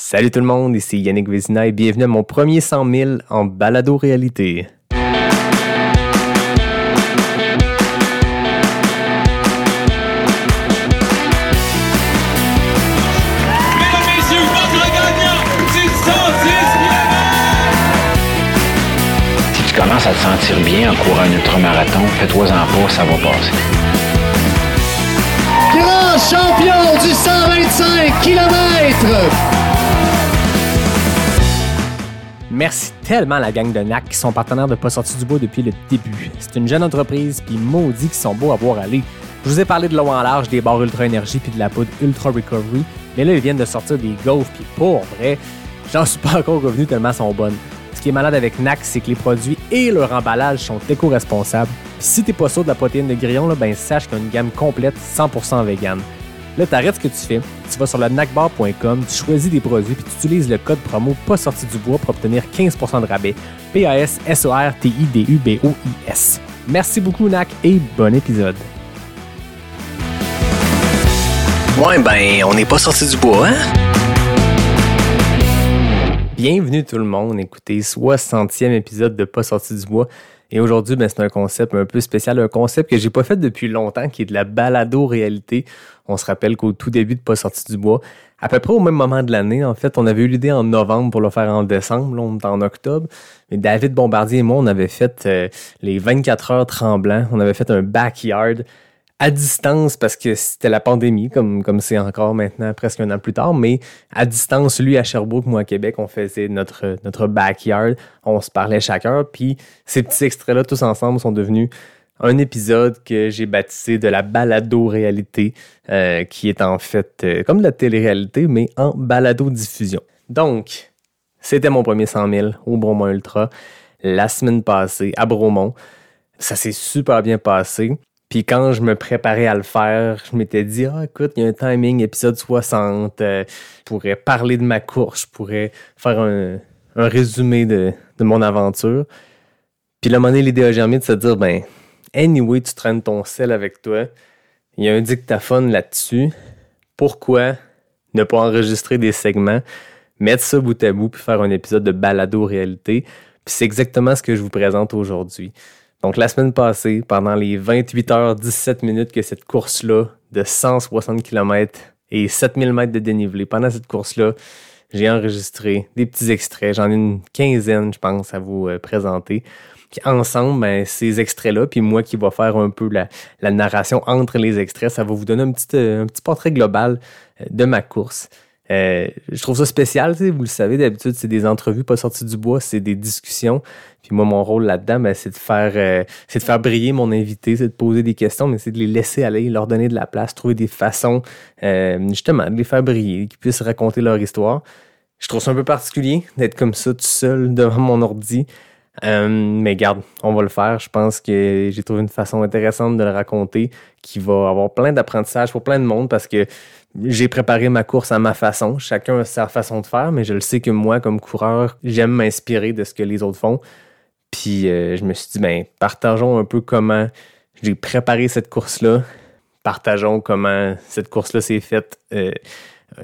Salut tout le monde, ici Yannick Vézina et bienvenue à mon premier 100 000 en balado-réalité. Mesdames, messieurs, votre gagnant, c'est 106 Si tu commences à te sentir bien en courant un ultramarathon, fais-toi-en pas, ça va passer. grand champion du 125 km. Merci tellement à la gang de NAC qui sont partenaires de Pas sorti du bois depuis le début. C'est une jeune entreprise, puis maudit qu'ils sont beaux à voir aller. Je vous ai parlé de l'eau en large, des barres Ultra Énergie puis de la poudre Ultra Recovery, mais là, ils viennent de sortir des gaufres, puis pour vrai, j'en suis pas encore revenu tellement sont bonnes. Ce qui est malade avec NAC, c'est que les produits et leur emballage sont éco-responsables. Si t'es pas sûr de la protéine de grillon, là, ben sache qu'il y a une gamme complète 100% vegan. Là, t'arrêtes ce que tu fais, tu vas sur le nacbar.com, tu choisis des produits puis tu utilises le code promo pas sorti du bois pour obtenir 15% de rabais. P-A-S-S-O-R-T-I-D-U-B-O-I-S. Merci beaucoup, NAC, et bon épisode. Ouais, ben, on n'est pas sorti du bois, hein? Bienvenue tout le monde, écoutez, 60e épisode de Pas sorti du bois. Et aujourd'hui, ben, c'est un concept un peu spécial, un concept que j'ai pas fait depuis longtemps, qui est de la balado-réalité. On se rappelle qu'au tout début de Pas sorti du bois, à peu près au même moment de l'année, en fait, on avait eu l'idée en novembre pour le faire en décembre, là, on est en octobre. Mais David Bombardier et moi, on avait fait euh, les 24 heures tremblants. On avait fait un backyard à distance parce que c'était la pandémie, comme comme c'est encore maintenant, presque un an plus tard, mais à distance, lui à Sherbrooke, moi à Québec, on faisait notre, notre backyard, on se parlait chacun, puis ces petits extraits-là, tous ensemble, sont devenus un épisode que j'ai baptisé de la balado-réalité, euh, qui est en fait euh, comme de la télé-réalité, mais en balado-diffusion. Donc, c'était mon premier 100 000 au Bromont Ultra la semaine passée à Bromont. Ça s'est super bien passé. Puis quand je me préparais à le faire, je m'étais dit, ah, écoute, il y a un timing épisode 60, euh, je pourrais parler de ma course, je pourrais faire un, résumé de, mon aventure. Puis là, moment l'idée a germé de se dire, ben, anyway, tu traînes ton sel avec toi, il y a un dictaphone là-dessus, pourquoi ne pas enregistrer des segments, mettre ça bout à bout, puis faire un épisode de balado-réalité? Puis c'est exactement ce que je vous présente aujourd'hui. Donc, la semaine passée, pendant les 28 heures 17 minutes que cette course-là de 160 km et 7000 mètres de dénivelé, pendant cette course-là, j'ai enregistré des petits extraits. J'en ai une quinzaine, je pense, à vous euh, présenter. Puis ensemble, ben, ces extraits-là, puis moi qui va faire un peu la, narration entre les extraits, ça va vous donner un petit, euh, portrait global euh, de ma course. Euh, je trouve ça spécial, vous le savez, d'habitude, c'est des entrevues pas sorties du bois, c'est des discussions. Puis moi, mon rôle là-dedans, ben, c'est de faire euh, c'est de faire briller mon invité, c'est de poser des questions, mais c'est de les laisser aller, leur donner de la place, trouver des façons euh, justement de les faire briller, qu'ils puissent raconter leur histoire. Je trouve ça un peu particulier d'être comme ça tout seul devant mon ordi. Euh, mais garde, on va le faire. Je pense que j'ai trouvé une façon intéressante de le raconter qui va avoir plein d'apprentissage pour plein de monde parce que j'ai préparé ma course à ma façon. Chacun a sa façon de faire, mais je le sais que moi, comme coureur, j'aime m'inspirer de ce que les autres font. Puis euh, je me suis dit, ben, partageons un peu comment j'ai préparé cette course-là. Partageons comment cette course-là s'est faite euh,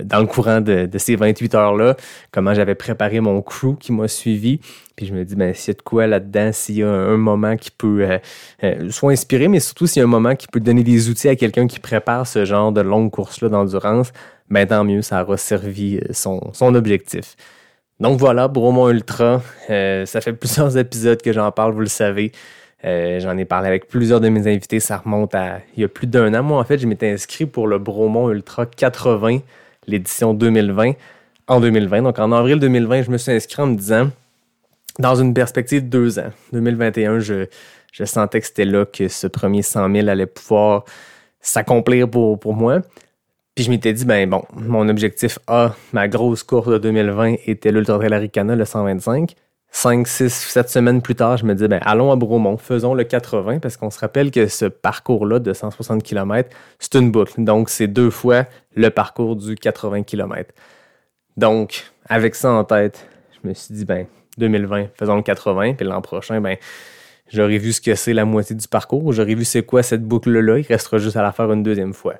dans le courant de, ces 28 heures-là, comment j'avais préparé mon crew qui m'a suivi. Puis je me dis, ben, s'il y a de quoi là-dedans, s'il y a un, un moment qui peut euh, euh, soit inspirer, mais surtout s'il y a un moment qui peut donner des outils à quelqu'un qui prépare ce genre de longue course-là d'endurance, ben tant mieux, ça aura servi euh, son, son objectif. Donc voilà, Bromont Ultra, euh, ça fait plusieurs épisodes que j'en parle, vous le savez. Euh, j'en ai parlé avec plusieurs de mes invités, ça remonte à il y a plus d'un an. Moi, en fait, je m'étais inscrit pour le Bromont Ultra 80, l'édition 2020, en 2020. Donc en avril 2020, je me suis inscrit en me disant, dans une perspective de deux ans, 2021, je, je sentais que c'était là que ce premier 100 000 allait pouvoir s'accomplir pour, pour moi. Puis je m'étais dit, ben bon, mon objectif A, ma grosse course de 2020 était l'Ultra Trail Aricana, le 125. 5, 6, 7 semaines plus tard, je me dis, ben allons à Bromont, faisons le 80, parce qu'on se rappelle que ce parcours-là de 160 km, c'est une boucle. Donc, c'est deux fois le parcours du 80 km. Donc, avec ça en tête, je me suis dit, ben 2020, faisons le 80, puis l'an prochain, ben j'aurais vu ce que c'est la moitié du parcours, j'aurais vu c'est quoi cette boucle-là, il restera juste à la faire une deuxième fois.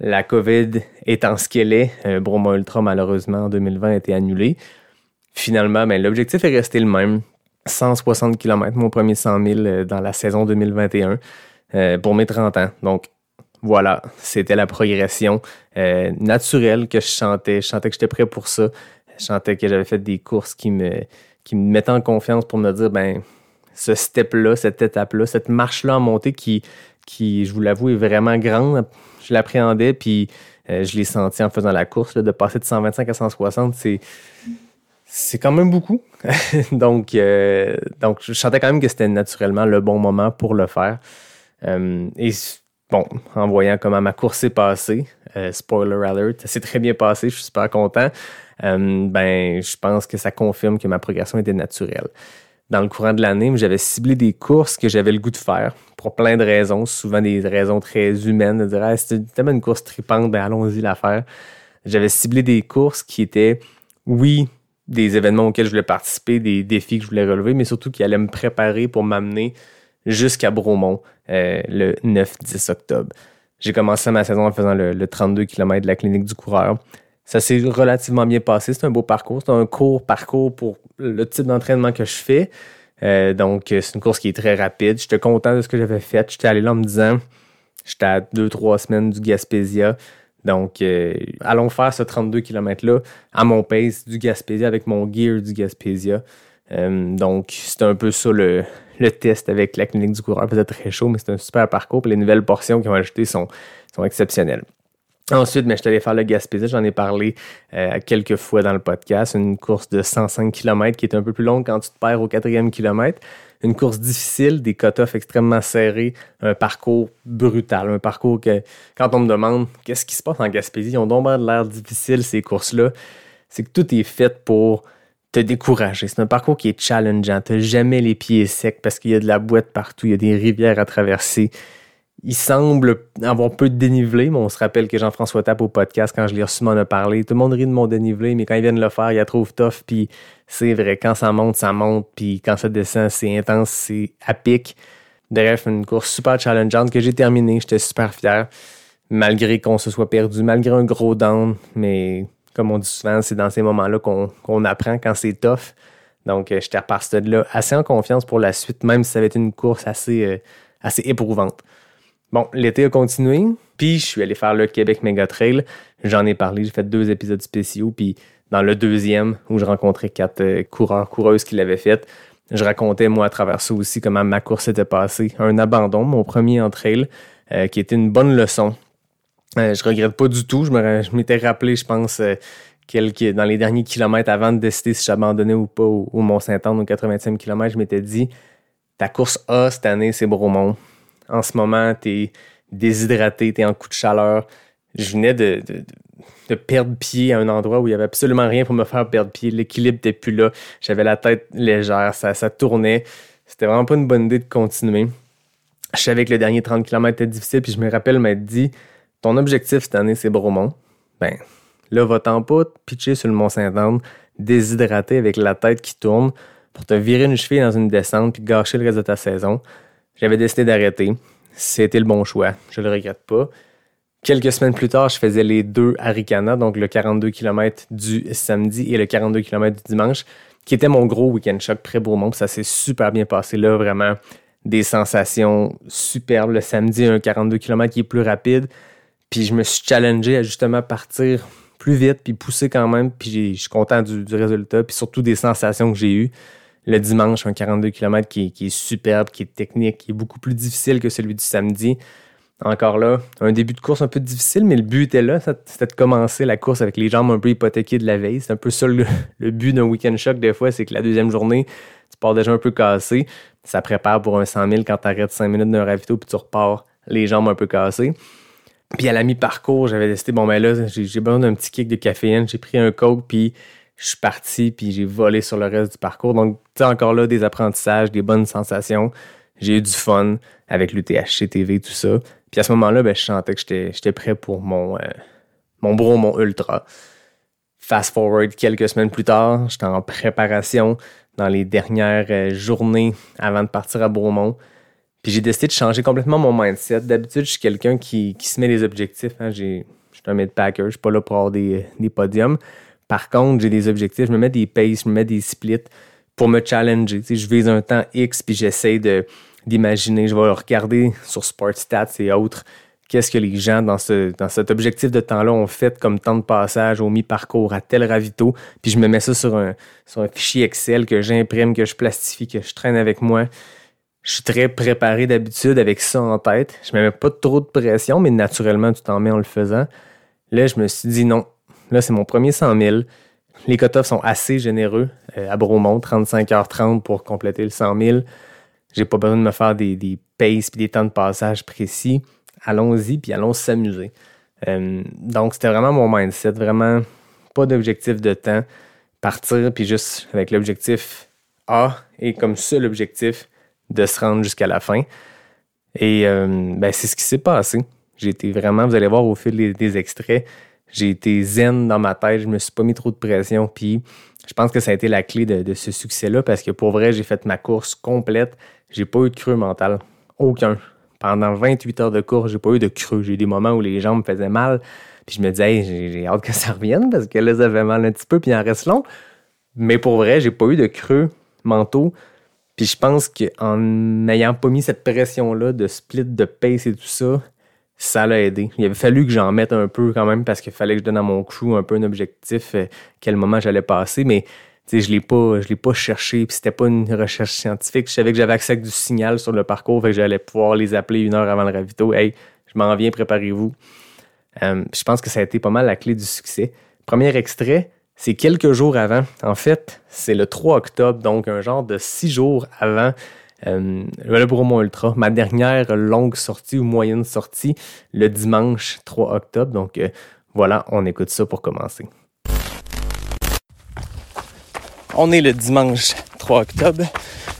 La COVID étant ce qu'elle est, euh, Bromont Ultra, malheureusement, en 2020, a été annulé. Finalement, ben, l'objectif est resté le même. 160 km, mon premier 100 000 euh, dans la saison 2021 euh, pour mes 30 ans. Donc, voilà, c'était la progression euh, naturelle que je chantais. Je chantais que j'étais prêt pour ça. Je chantais que j'avais fait des courses qui me, qui me mettaient en confiance pour me dire, ben, ce step-là, cette étape-là, cette marche-là en montée qui, qui, je vous l'avoue, est vraiment grande. Je l'appréhendais, puis je l'ai senti en faisant la course. de passer de 125 à 160, c'est c'est quand même beaucoup. donc, euh, donc, je sentais quand même que c'était naturellement le bon moment pour le faire. Euh, et bon, en voyant comment ma course s'est passée, euh, spoiler alert, ça s'est très bien passé, je suis super content. ben, je pense que ça confirme que ma progression était naturelle. Dans le courant de l'année, j'avais ciblé des courses que j'avais le goût de faire pour plein de raisons, souvent des raisons très humaines, de dire ah, c'était tellement une course tripante, ben allons-y la faire. J'avais ciblé des courses qui étaient, oui, des événements auxquels je voulais participer, des défis que je voulais relever, mais surtout qui allaient me préparer pour m'amener jusqu'à Bromont euh, le 9-10 octobre. J'ai commencé ma saison en faisant le, 32 km de la clinique du coureur. Ça s'est relativement bien passé. C'est un beau parcours. C'est un court parcours pour le type d'entraînement que je fais. Euh, donc, c'est une course qui est très rapide. J'étais content de ce que j'avais fait. J'étais allé là en me disant, j'étais à deux, trois semaines du Gaspésia. Donc, euh, allons faire ce 32 km-là à mon pace du Gaspésia avec mon gear du Gaspésia. Euh, donc, c'est un peu ça le, test avec la clinique du coureur. Peut-être très chaud, mais c'est un super parcours. les nouvelles portions qu'ils ont ajoutées sont, sont exceptionnelles. Ensuite, mais ben, je suis allé faire le Gaspésia. J'en ai parlé euh, quelques fois dans le podcast. Une course de 105 km qui est un peu plus longue quand tu te perds au quatrième kilomètre une course difficile, des cut-offs extrêmement serrés, un parcours brutal, un parcours que quand on me demande qu'est-ce qui se passe en Gaspésie, ont donc de l'air difficile ces courses-là, c'est que tout est fait pour te décourager. C'est un parcours qui est challengeant. Tu jamais les pieds secs parce qu'il y a de la boîte partout, il y a des rivières à traverser il semble avoir peu de dénivelé, mais on se rappelle que Jean-François Tape au podcast, quand je l'ai reçu, m'en a parlé. Tout le monde rit de mon dénivelé, mais quand ils viennent le faire, ils la trouvent tough, puis c'est vrai, quand ça monte, ça monte, puis quand ça descend, c'est intense, c'est à pic. Bref, une course super challengeante que j'ai terminée, j'étais super fier, malgré qu'on se soit perdu, malgré un gros down, mais comme on dit souvent, c'est dans ces moments-là qu'on apprend quand c'est tough. Donc, euh, j'étais reparti de là assez en confiance pour la suite, même si ça avait été une course assez, euh, assez éprouvante. Bon, l'été a continué, puis je suis allé faire le Québec Mega Trail. J'en ai parlé, j'ai fait deux épisodes spéciaux, puis dans le deuxième, où je rencontrais quatre euh, coureurs, coureuses qui l'avaient fait, je racontais, moi, à travers ça aussi, comment ma course était passée. Un abandon, mon premier en trail, euh, qui était une bonne leçon. Euh, je regrette pas du tout. Je m'étais rappelé, je pense, quelques, dans les derniers kilomètres avant de décider si j'abandonnais ou pas au, Mont-Saint-Anne, au 80e kilomètre, je m'étais dit, ta course A cette année, c'est Bromont en ce moment, tu es déshydraté, tu es en coup de chaleur. Je venais de, perdre pied à un endroit où il n'y avait absolument rien pour me faire perdre pied. L'équilibre n'était plus là. J'avais la tête légère, ça, ça tournait. C'était vraiment pas une bonne idée de continuer. Je savais que le dernier 30 km était difficile, puis je me rappelle m'être dit Ton objectif cette année, c'est Bromont. Ben, là, va-t'en pas pitcher sur le Mont-Saint-Anne, déshydraté avec la tête qui tourne, pour te virer une cheville dans une descente, puis gâcher le reste de ta saison. J'avais décidé d'arrêter. C'était le bon choix. Je le regrette pas. Quelques semaines plus tard, je faisais les deux Arikana, donc le 42 km du samedi et le 42 km du dimanche, qui était mon gros week-end choc pré-Beaumont. Ça s'est super bien passé là, vraiment des sensations superbes. Le samedi, un 42 km qui est plus rapide. Puis je me suis challengé à justement partir plus vite, puis pousser quand même. Puis je suis content du résultat, puis surtout des sensations que j'ai eues le dimanche, un 42 km qui, est superbe, qui est technique, qui est beaucoup plus difficile que celui du samedi. Encore là, un début de course un peu difficile, mais le but était là, c'était de commencer la course avec les jambes un peu hypothéquées de la veille. C'est un peu ça le, but d'un week-end choc des fois, c'est que la deuxième journée, tu pars déjà un peu cassé. Ça prépare pour un 100 000 quand tu arrêtes 5 minutes d'un ravito, puis tu repars les jambes un peu cassées. Puis à la mi-parcours, j'avais décidé, bon ben là, j'ai besoin d'un petit kick de caféine. J'ai pris un coke, puis je suis parti, puis j'ai volé sur le reste du parcours. Donc, tu encore là, des apprentissages, des bonnes sensations. J'ai eu du fun avec l'UTHC TV, tout ça. Puis à ce moment-là, ben, je sentais que j'étais prêt pour mon, euh, mon mon ultra. Fast forward quelques semaines plus tard, j'étais en préparation dans les dernières euh, journées avant de partir à Bromont. Puis j'ai décidé de changer complètement mon mindset. D'habitude, je suis quelqu'un qui, qui se met des objectifs. Hein. Je suis un mid-packer, je suis pas là pour avoir des, des podiums. Par contre, j'ai des objectifs, je me mets des paces, je me mets des splits pour me challenger. Je vise un temps X, puis j'essaie de, d'imaginer, je vais regarder sur Sportstats et autres, qu'est-ce que les gens dans, ce, dans cet objectif de temps-là ont fait comme temps de passage au mi-parcours à tel ravito, puis je me mets ça sur un, sur un fichier Excel que j'imprime, que je plastifie, que je traîne avec moi. Je suis très préparé d'habitude avec ça en tête. Je me mets pas trop de pression, mais naturellement, tu t'en mets en le faisant. Là, je me suis dit non. Là, c'est mon premier 100 000. Les cut sont assez généreux. Euh, à Bromont, 35h30 pour compléter le 100 000. J'ai pas besoin de me faire des, des paces et des temps de passage précis. Allons-y, puis allons s'amuser. Euh, donc, c'était vraiment mon mindset. Vraiment, pas d'objectif de temps. Partir, puis juste avec l'objectif A et comme seul objectif de se rendre jusqu'à la fin. Et euh, ben, c'est ce qui s'est passé. J'ai été vraiment, vous allez voir au fil des, des extraits, j'ai été zen dans ma tête, je me suis pas mis trop de pression, puis je pense que ça a été la clé de, ce succès-là parce que pour vrai, j'ai fait ma course complète. J'ai pas eu de creux mental. Aucun. Pendant 28 heures de course, j'ai pas eu de creux. J'ai eu des moments où les jambes me faisaient mal. Puis je me disais, j'ai hâte que ça revienne parce que là, ça fait mal un petit peu, puis il en reste long. Mais pour vrai, j'ai pas eu de creux mentaux. Puis je pense qu'en n'ayant pas mis cette pression-là de split, de pace et tout ça, ça l'a aidé. Il avait fallu que j'en mette un peu quand même parce qu'il fallait que je donne à mon crew un peu un objectif, euh, quel moment j'allais passer. Mais je l'ai pas, je l'ai pas cherché, puis c'était pas une recherche scientifique. Je savais que j'avais accès à du signal sur le parcours, fait que j'allais pouvoir les appeler une heure avant le ravito. Hey, je m'en viens, préparez-vous. Euh, je pense que ça a été pas mal la clé du succès. Premier extrait, c'est quelques jours avant. En fait, c'est le 3 octobre, donc un genre de six jours avant euh, le Bromont Ultra, ma dernière longue sortie ou moyenne sortie, le dimanche 3 octobre. Donc euh, voilà, on écoute ça pour commencer. On est le dimanche 3 octobre.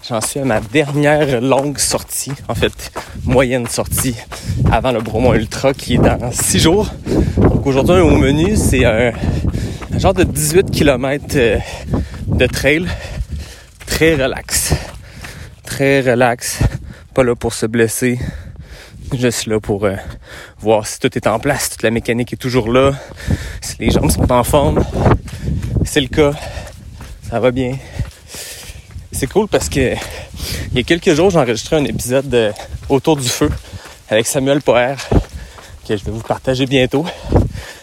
J'en suis à ma dernière longue sortie, en fait, moyenne sortie avant le Bromont Ultra qui est dans 6 jours. Donc aujourd'hui, au menu, c'est un, un, genre de 18 km euh, de trail très relax. Très relax. Pas là pour se blesser. Juste là pour euh, voir si tout est en place, toute la mécanique est toujours là, si les jambes sont en forme. C'est le cas ça va bien. C'est cool parce que il y a quelques jours, j'ai enregistré un épisode de Autour du feu avec Samuel Poher que je vais vous partager bientôt.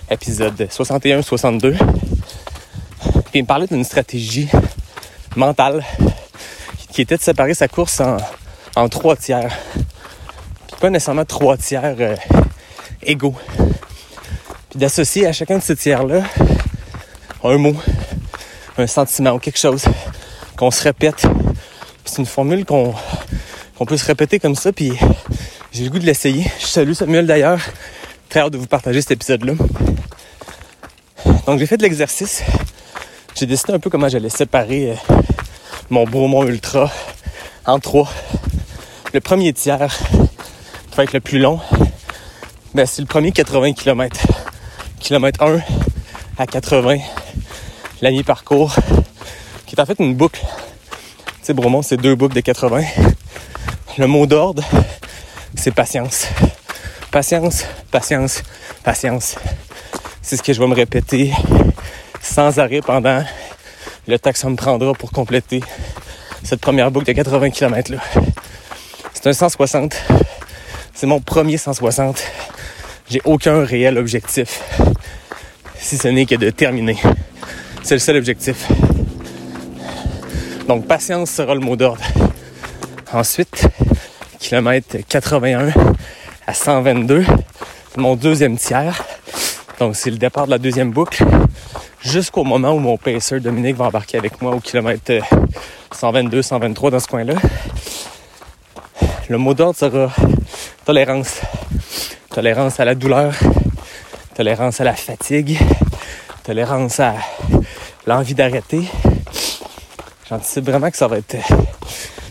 Épisode 61-62. Puis il me parlait d'une stratégie mentale qui était de séparer sa course en, trois tiers. Puis pas nécessairement trois tiers euh, égaux. Puis d'associer à chacun de ces tiers-là un mot un sentiment ou quelque chose qu'on se répète. C'est une formule qu'on peut se répéter comme ça, puis j'ai le goût de l'essayer. Je salue Samuel d'ailleurs. Très hâte de vous partager cet épisode-là. Donc j'ai fait de l'exercice. J'ai décidé un peu comment j'allais séparer euh, mon Bromont Ultra en trois. Le premier tiers, qui va être le plus long, ben, c'est le premier 80 km. Kilomètre 1 à 80 la mi-parcours, qui est en fait une boucle. Tu sais, Bromont, c'est deux boucles de 80. Le mot d'ordre, c'est patience. Patience, patience, patience. C'est ce que je vais me répéter sans arrêt pendant le temps me prendra pour compléter cette première boucle de 80 km là. C'est un 160. C'est mon premier 160. J'ai aucun réel objectif, si ce n'est que de terminer. C'est le seul objectif. Donc patience sera le mot d'ordre. Ensuite, kilomètre 81 à 122, mon deuxième tiers. Donc c'est le départ de la deuxième boucle jusqu'au moment où mon pacer Dominique va embarquer avec moi au kilomètre 122, 123 dans ce coin-là. Le mot d'ordre sera tolérance. Tolérance à la douleur, tolérance à la fatigue, tolérance à l'envie d'arrêter. J'anticipe vraiment que ça va être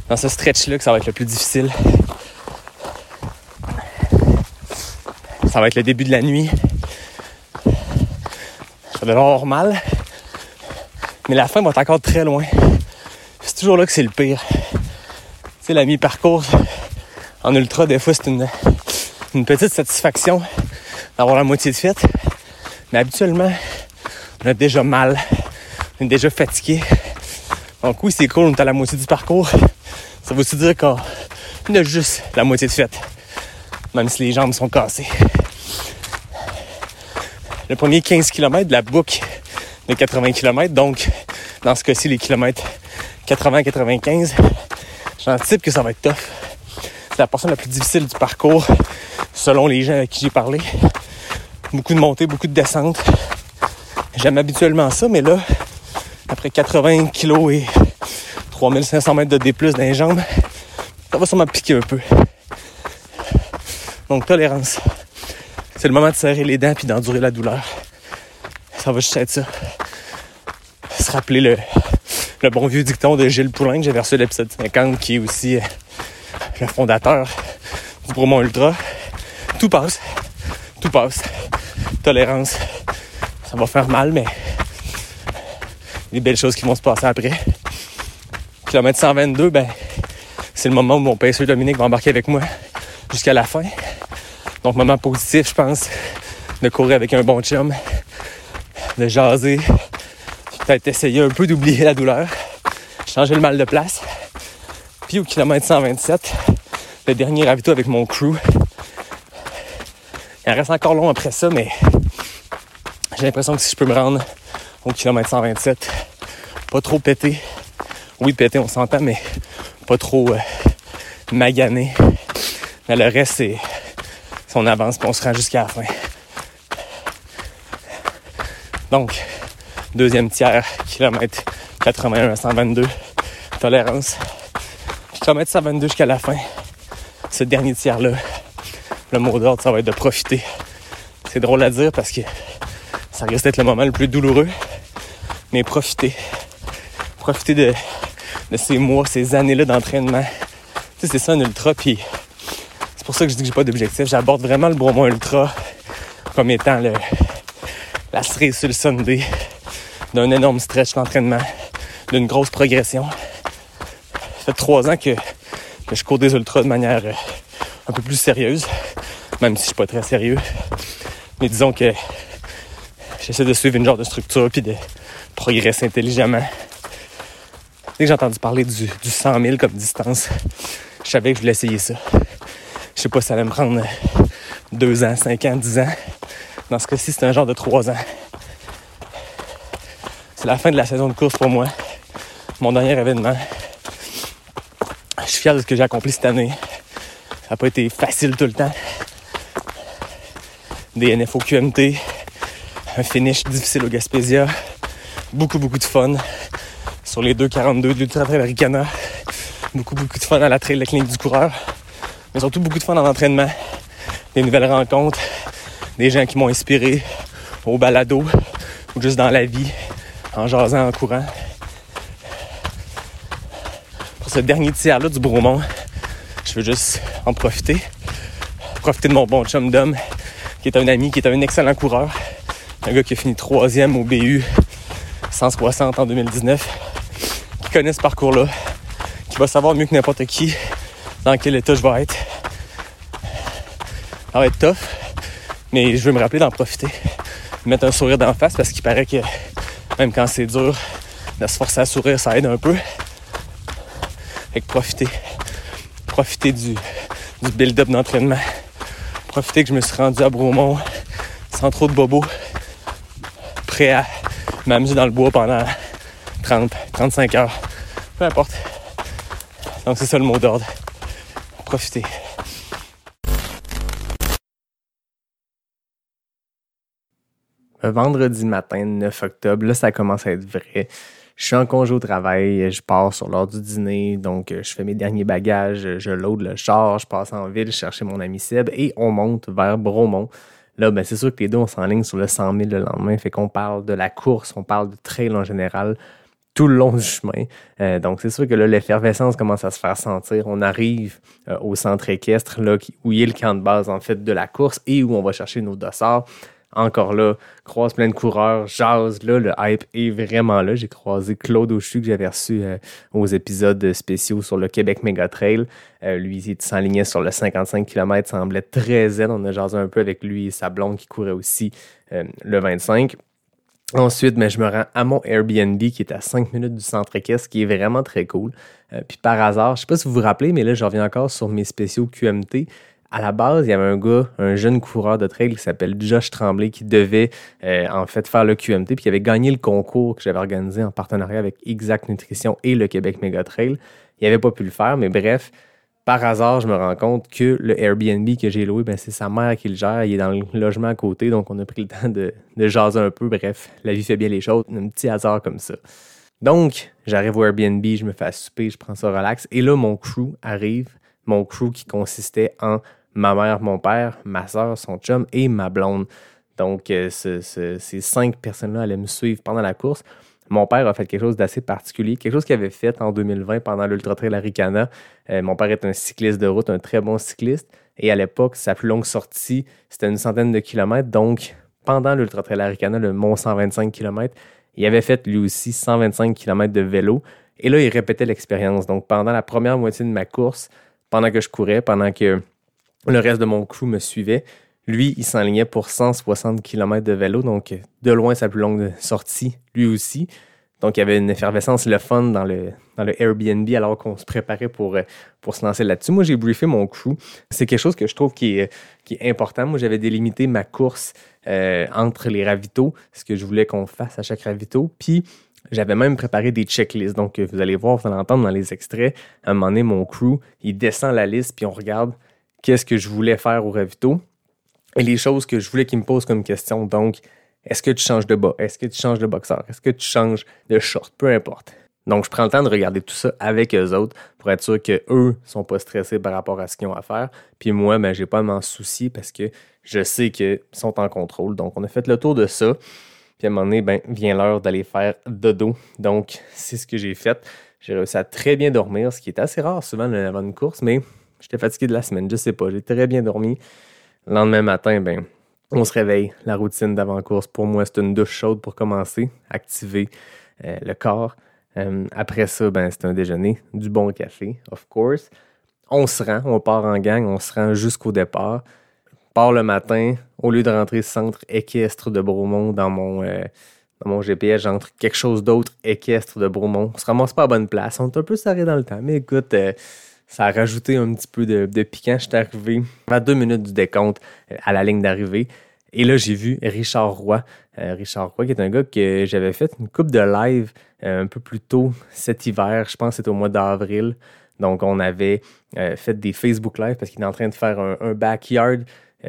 dans ce stretch-là que ça va être le plus difficile. Ça va être le début de la nuit. Ça devrait avoir mal. Mais la fin va être encore très loin. C'est toujours là que c'est le pire. Tu sais, la mi-parcours, en ultra, des fois, c'est une, petite satisfaction d'avoir la moitié de fête. Mais habituellement, on a déjà mal, on est déjà fatigué. Donc oui, c'est cool, on est à la moitié du parcours. Ça veut aussi dire qu'on a juste la moitié de fête, même si les jambes sont cassées. Le premier 15 km de la boucle de 80 km, donc dans ce cas-ci, les kilomètres 80-95, j'anticipe que ça va être tough. C'est la portion la plus difficile du parcours, selon les gens avec qui j'ai parlé. Beaucoup de montées, beaucoup de descentes. J'aime habituellement ça, mais là, après 80 kg et 3500 mètres de D+, dans les jambes, ça va sûrement piquer un peu. Donc, tolérance. C'est le moment de serrer les dents puis d'endurer la douleur. Ça va juste être ça. Se rappeler le, bon vieux dicton de Gilles Poulain que j'ai versé l'épisode 50, qui est aussi euh, le fondateur du Bromont Ultra. Tout passe. Tout passe. Tolérance. Ça va faire mal, mais les belles choses qui vont se passer après. Kilomètre 122, ben, c'est le moment où mon PSE Dominique va embarquer avec moi jusqu'à la fin. Donc, moment positif, je pense, de courir avec un bon chum, de jaser, peut-être essayer un peu d'oublier la douleur, changer le mal de place. Puis au kilomètre 127, le dernier ravito avec mon crew. Il en reste encore long après ça, mais j'ai l'impression que si je peux me rendre au kilomètre 127, pas trop pété. Oui, pété, on s'entend, mais pas trop euh, magané. Mais le reste, c'est on avance puis on se rend jusqu'à la fin. Donc, deuxième tiers, kilomètre 81 à 122, tolérance. Kilomètre 122 jusqu'à la fin. Ce dernier tiers-là, le mot d'ordre, ça va être de profiter. C'est drôle à dire parce que ça risque d'être le moment le plus douloureux. Mais profiter. Profiter de, ces mois, ces années-là d'entraînement. Tu sais, c'est ça un ultra, puis c'est pour ça que je dis que j'ai pas d'objectif. J'aborde vraiment le Bromont Ultra comme étant le, la cerise sur le Sunday d'un énorme stretch d'entraînement, d'une grosse progression. Ça fait trois ans que, que, je cours des ultras de manière euh, un peu plus sérieuse, même si je suis pas très sérieux. Mais disons que j'essaie de suivre une genre de structure puis de progresser intelligemment. Dès que j'ai entendu parler du, du 100 000 comme distance, je savais que je voulais essayer ça. Je sais pas si ça allait me prendre deux ans, cinq ans, dix ans. Dans ce cas-ci, c'est un genre de trois ans. C'est la fin de la saison de course pour moi. Mon dernier événement. Je suis fier de ce que j'ai accompli cette année. Ça n'a pas été facile tout le temps. Des NFO QMT, un finish difficile au Gaspésia, beaucoup, beaucoup de fun sur les 2,42 de l'Ultra Trail Americana, beaucoup, beaucoup de fun à la trail de la clinique du coureur mais surtout beaucoup de fun en entraînement, des nouvelles rencontres, des gens qui m'ont inspiré au balado ou juste dans la vie, en jasant, en courant. Pour ce dernier tiers-là du Bromont, je veux juste en profiter. Profiter de mon bon chum d'homme, qui est un ami, qui est un excellent coureur. Un gars qui a fini troisième au BU 160 en 2019, qui connaît ce parcours-là, qui va savoir mieux que n'importe qui dans quel état je vais être. Ça va être tough, mais je veux me rappeler d'en profiter. Mettre un sourire d'en face parce qu'il paraît que même quand c'est dur, de se forcer à sourire, ça aide un peu. Fait que profiter. Profiter du, du build-up d'entraînement. Profiter que je me suis rendu à Bromont sans trop de bobos. Prêt à m'amuser dans le bois pendant 30, 35 heures. Peu importe. Donc c'est ça le mot d'ordre Vendredi matin, 9 octobre, là, ça commence à être vrai. Je suis en congé au travail, je pars sur l'heure du dîner, donc je fais mes derniers bagages, je load le char, je passe en ville chercher mon ami Seb et on monte vers Bromont. Là, ben, c'est sûr que les deux, on s'enligne sur le 100 000 le lendemain, fait qu'on parle de la course, on parle de trail en général tout le long du chemin. Euh, donc, c'est sûr que là, l'effervescence commence à se faire sentir. On arrive euh, au centre équestre, là, où il y le camp de base, de la course et où on va chercher nos dossards. encore là, croise plein de coureurs, jase, là, le hype est vraiment là. J'ai croisé Claude Auchu que j'avais reçu euh, aux épisodes spéciaux sur le Québec Mega Trail. Lui, il s'enlignait sur le 55 km, semblait très zen. On a jasé un peu avec lui et sa blonde qui courait aussi le 25. Ensuite, mais je me rends à mon Airbnb qui est à 5 minutes du centre équestre, qui est vraiment très cool. puis par hasard, je sais pas si vous vous rappelez, mais là, je reviens encore sur mes spéciaux QMT à la base, il y avait un gars, un jeune coureur de trail qui s'appelle Josh Tremblay qui devait euh, en fait faire le QMT puis qui avait gagné le concours que j'avais organisé en partenariat avec Exact Nutrition et le Québec Mega Trail. Il n'avait pas pu le faire, mais bref, par hasard, je me rends compte que le Airbnb que j'ai loué, ben, c'est sa mère qui le gère. Il est dans le logement à côté, donc on a pris le temps de, de jaser un peu. Bref, la vie fait bien les choses. Un petit hasard comme ça. Donc, j'arrive au Airbnb, je me fais souper, je prends ça relax. Et là, mon crew arrive. Mon crew qui consistait en ma mère, mon père, ma soeur, son chum et ma blonde. Donc, euh, ces cinq personnes-là allaient me suivre pendant la course. Mon père a fait quelque chose d'assez particulier, quelque chose qu'il avait fait en 2020 pendant l'Ultra Trail Aricana. Euh, mon père est un cycliste de route, un très bon cycliste. Et à l'époque, sa plus longue sortie, c'était une centaine de kilomètres. Donc, pendant l'Ultra Trail Aricana, le Mont 125 km, il avait fait lui aussi 125 km de vélo. Et là, il répétait l'expérience. Donc, pendant la première moitié de ma course, pendant que je courais, pendant que le reste de mon crew me suivait. Lui, il s'enlignait pour 160 km de vélo, donc de loin sa plus longue sortie, lui aussi. Donc, il y avait une effervescence, le fun dans le, Airbnb alors qu'on se préparait pour, euh, pour se lancer là-dessus. Moi, j'ai briefé mon crew. C'est quelque chose que je trouve qui est, important. Moi, j'avais délimité ma course euh, entre les ravitaux, ce que je voulais qu'on fasse à chaque ravito. Puis, j'avais même préparé des checklists. Donc, vous allez voir, vous allez entendre dans les extraits, à un moment donné, mon crew, il descend la liste, puis on regarde qu'est-ce que je voulais faire au ravito et les choses que je voulais qu'ils me posent comme question. Donc, est-ce que tu changes de bas? Est-ce que tu changes de boxeur? Est-ce que tu changes de short? Peu importe. Donc, je prends le temps de regarder tout ça avec eux autres pour être sûr qu'eux sont pas stressés par rapport à ce qu'ils ont à faire. Puis moi, ben, j'ai pas à m'en soucier parce que je sais qu'ils sont en contrôle. Donc, on a fait le tour de ça. Puis à un moment donné, ben, vient l'heure d'aller faire dodo. Donc, c'est ce que j'ai fait. J'ai réussi à très bien dormir, ce qui est assez rare souvent avant une course, mais J'étais fatigué de la semaine, je sais pas. J'ai très bien dormi. Le lendemain matin, ben, on se réveille. La routine d'avant-course, pour moi, c'est une douche chaude pour commencer, activer euh, le corps. Euh, après ça, ben, c'est un déjeuner, du bon café, of course. On se rend, on part en gang, on se rend jusqu'au départ. part le matin, au lieu de rentrer centre équestre de Bromont dans mon, euh, dans mon GPS, j'entre quelque chose d'autre équestre de Bromont. On se ramasse pas à bonne place. On est un peu serré dans le temps, mais écoute, ça a rajouté un petit peu de, piquant. J'étais arrivé à deux minutes du décompte euh, à la ligne d'arrivée. Et là, j'ai vu Richard Roy. Euh, Richard Roy, qui est un gars que j'avais fait une coupe de live euh, un peu plus tôt cet hiver. Je pense que c'était au mois d'avril. Donc, on avait fait des Facebook Live parce qu'il est en train de faire un, backyard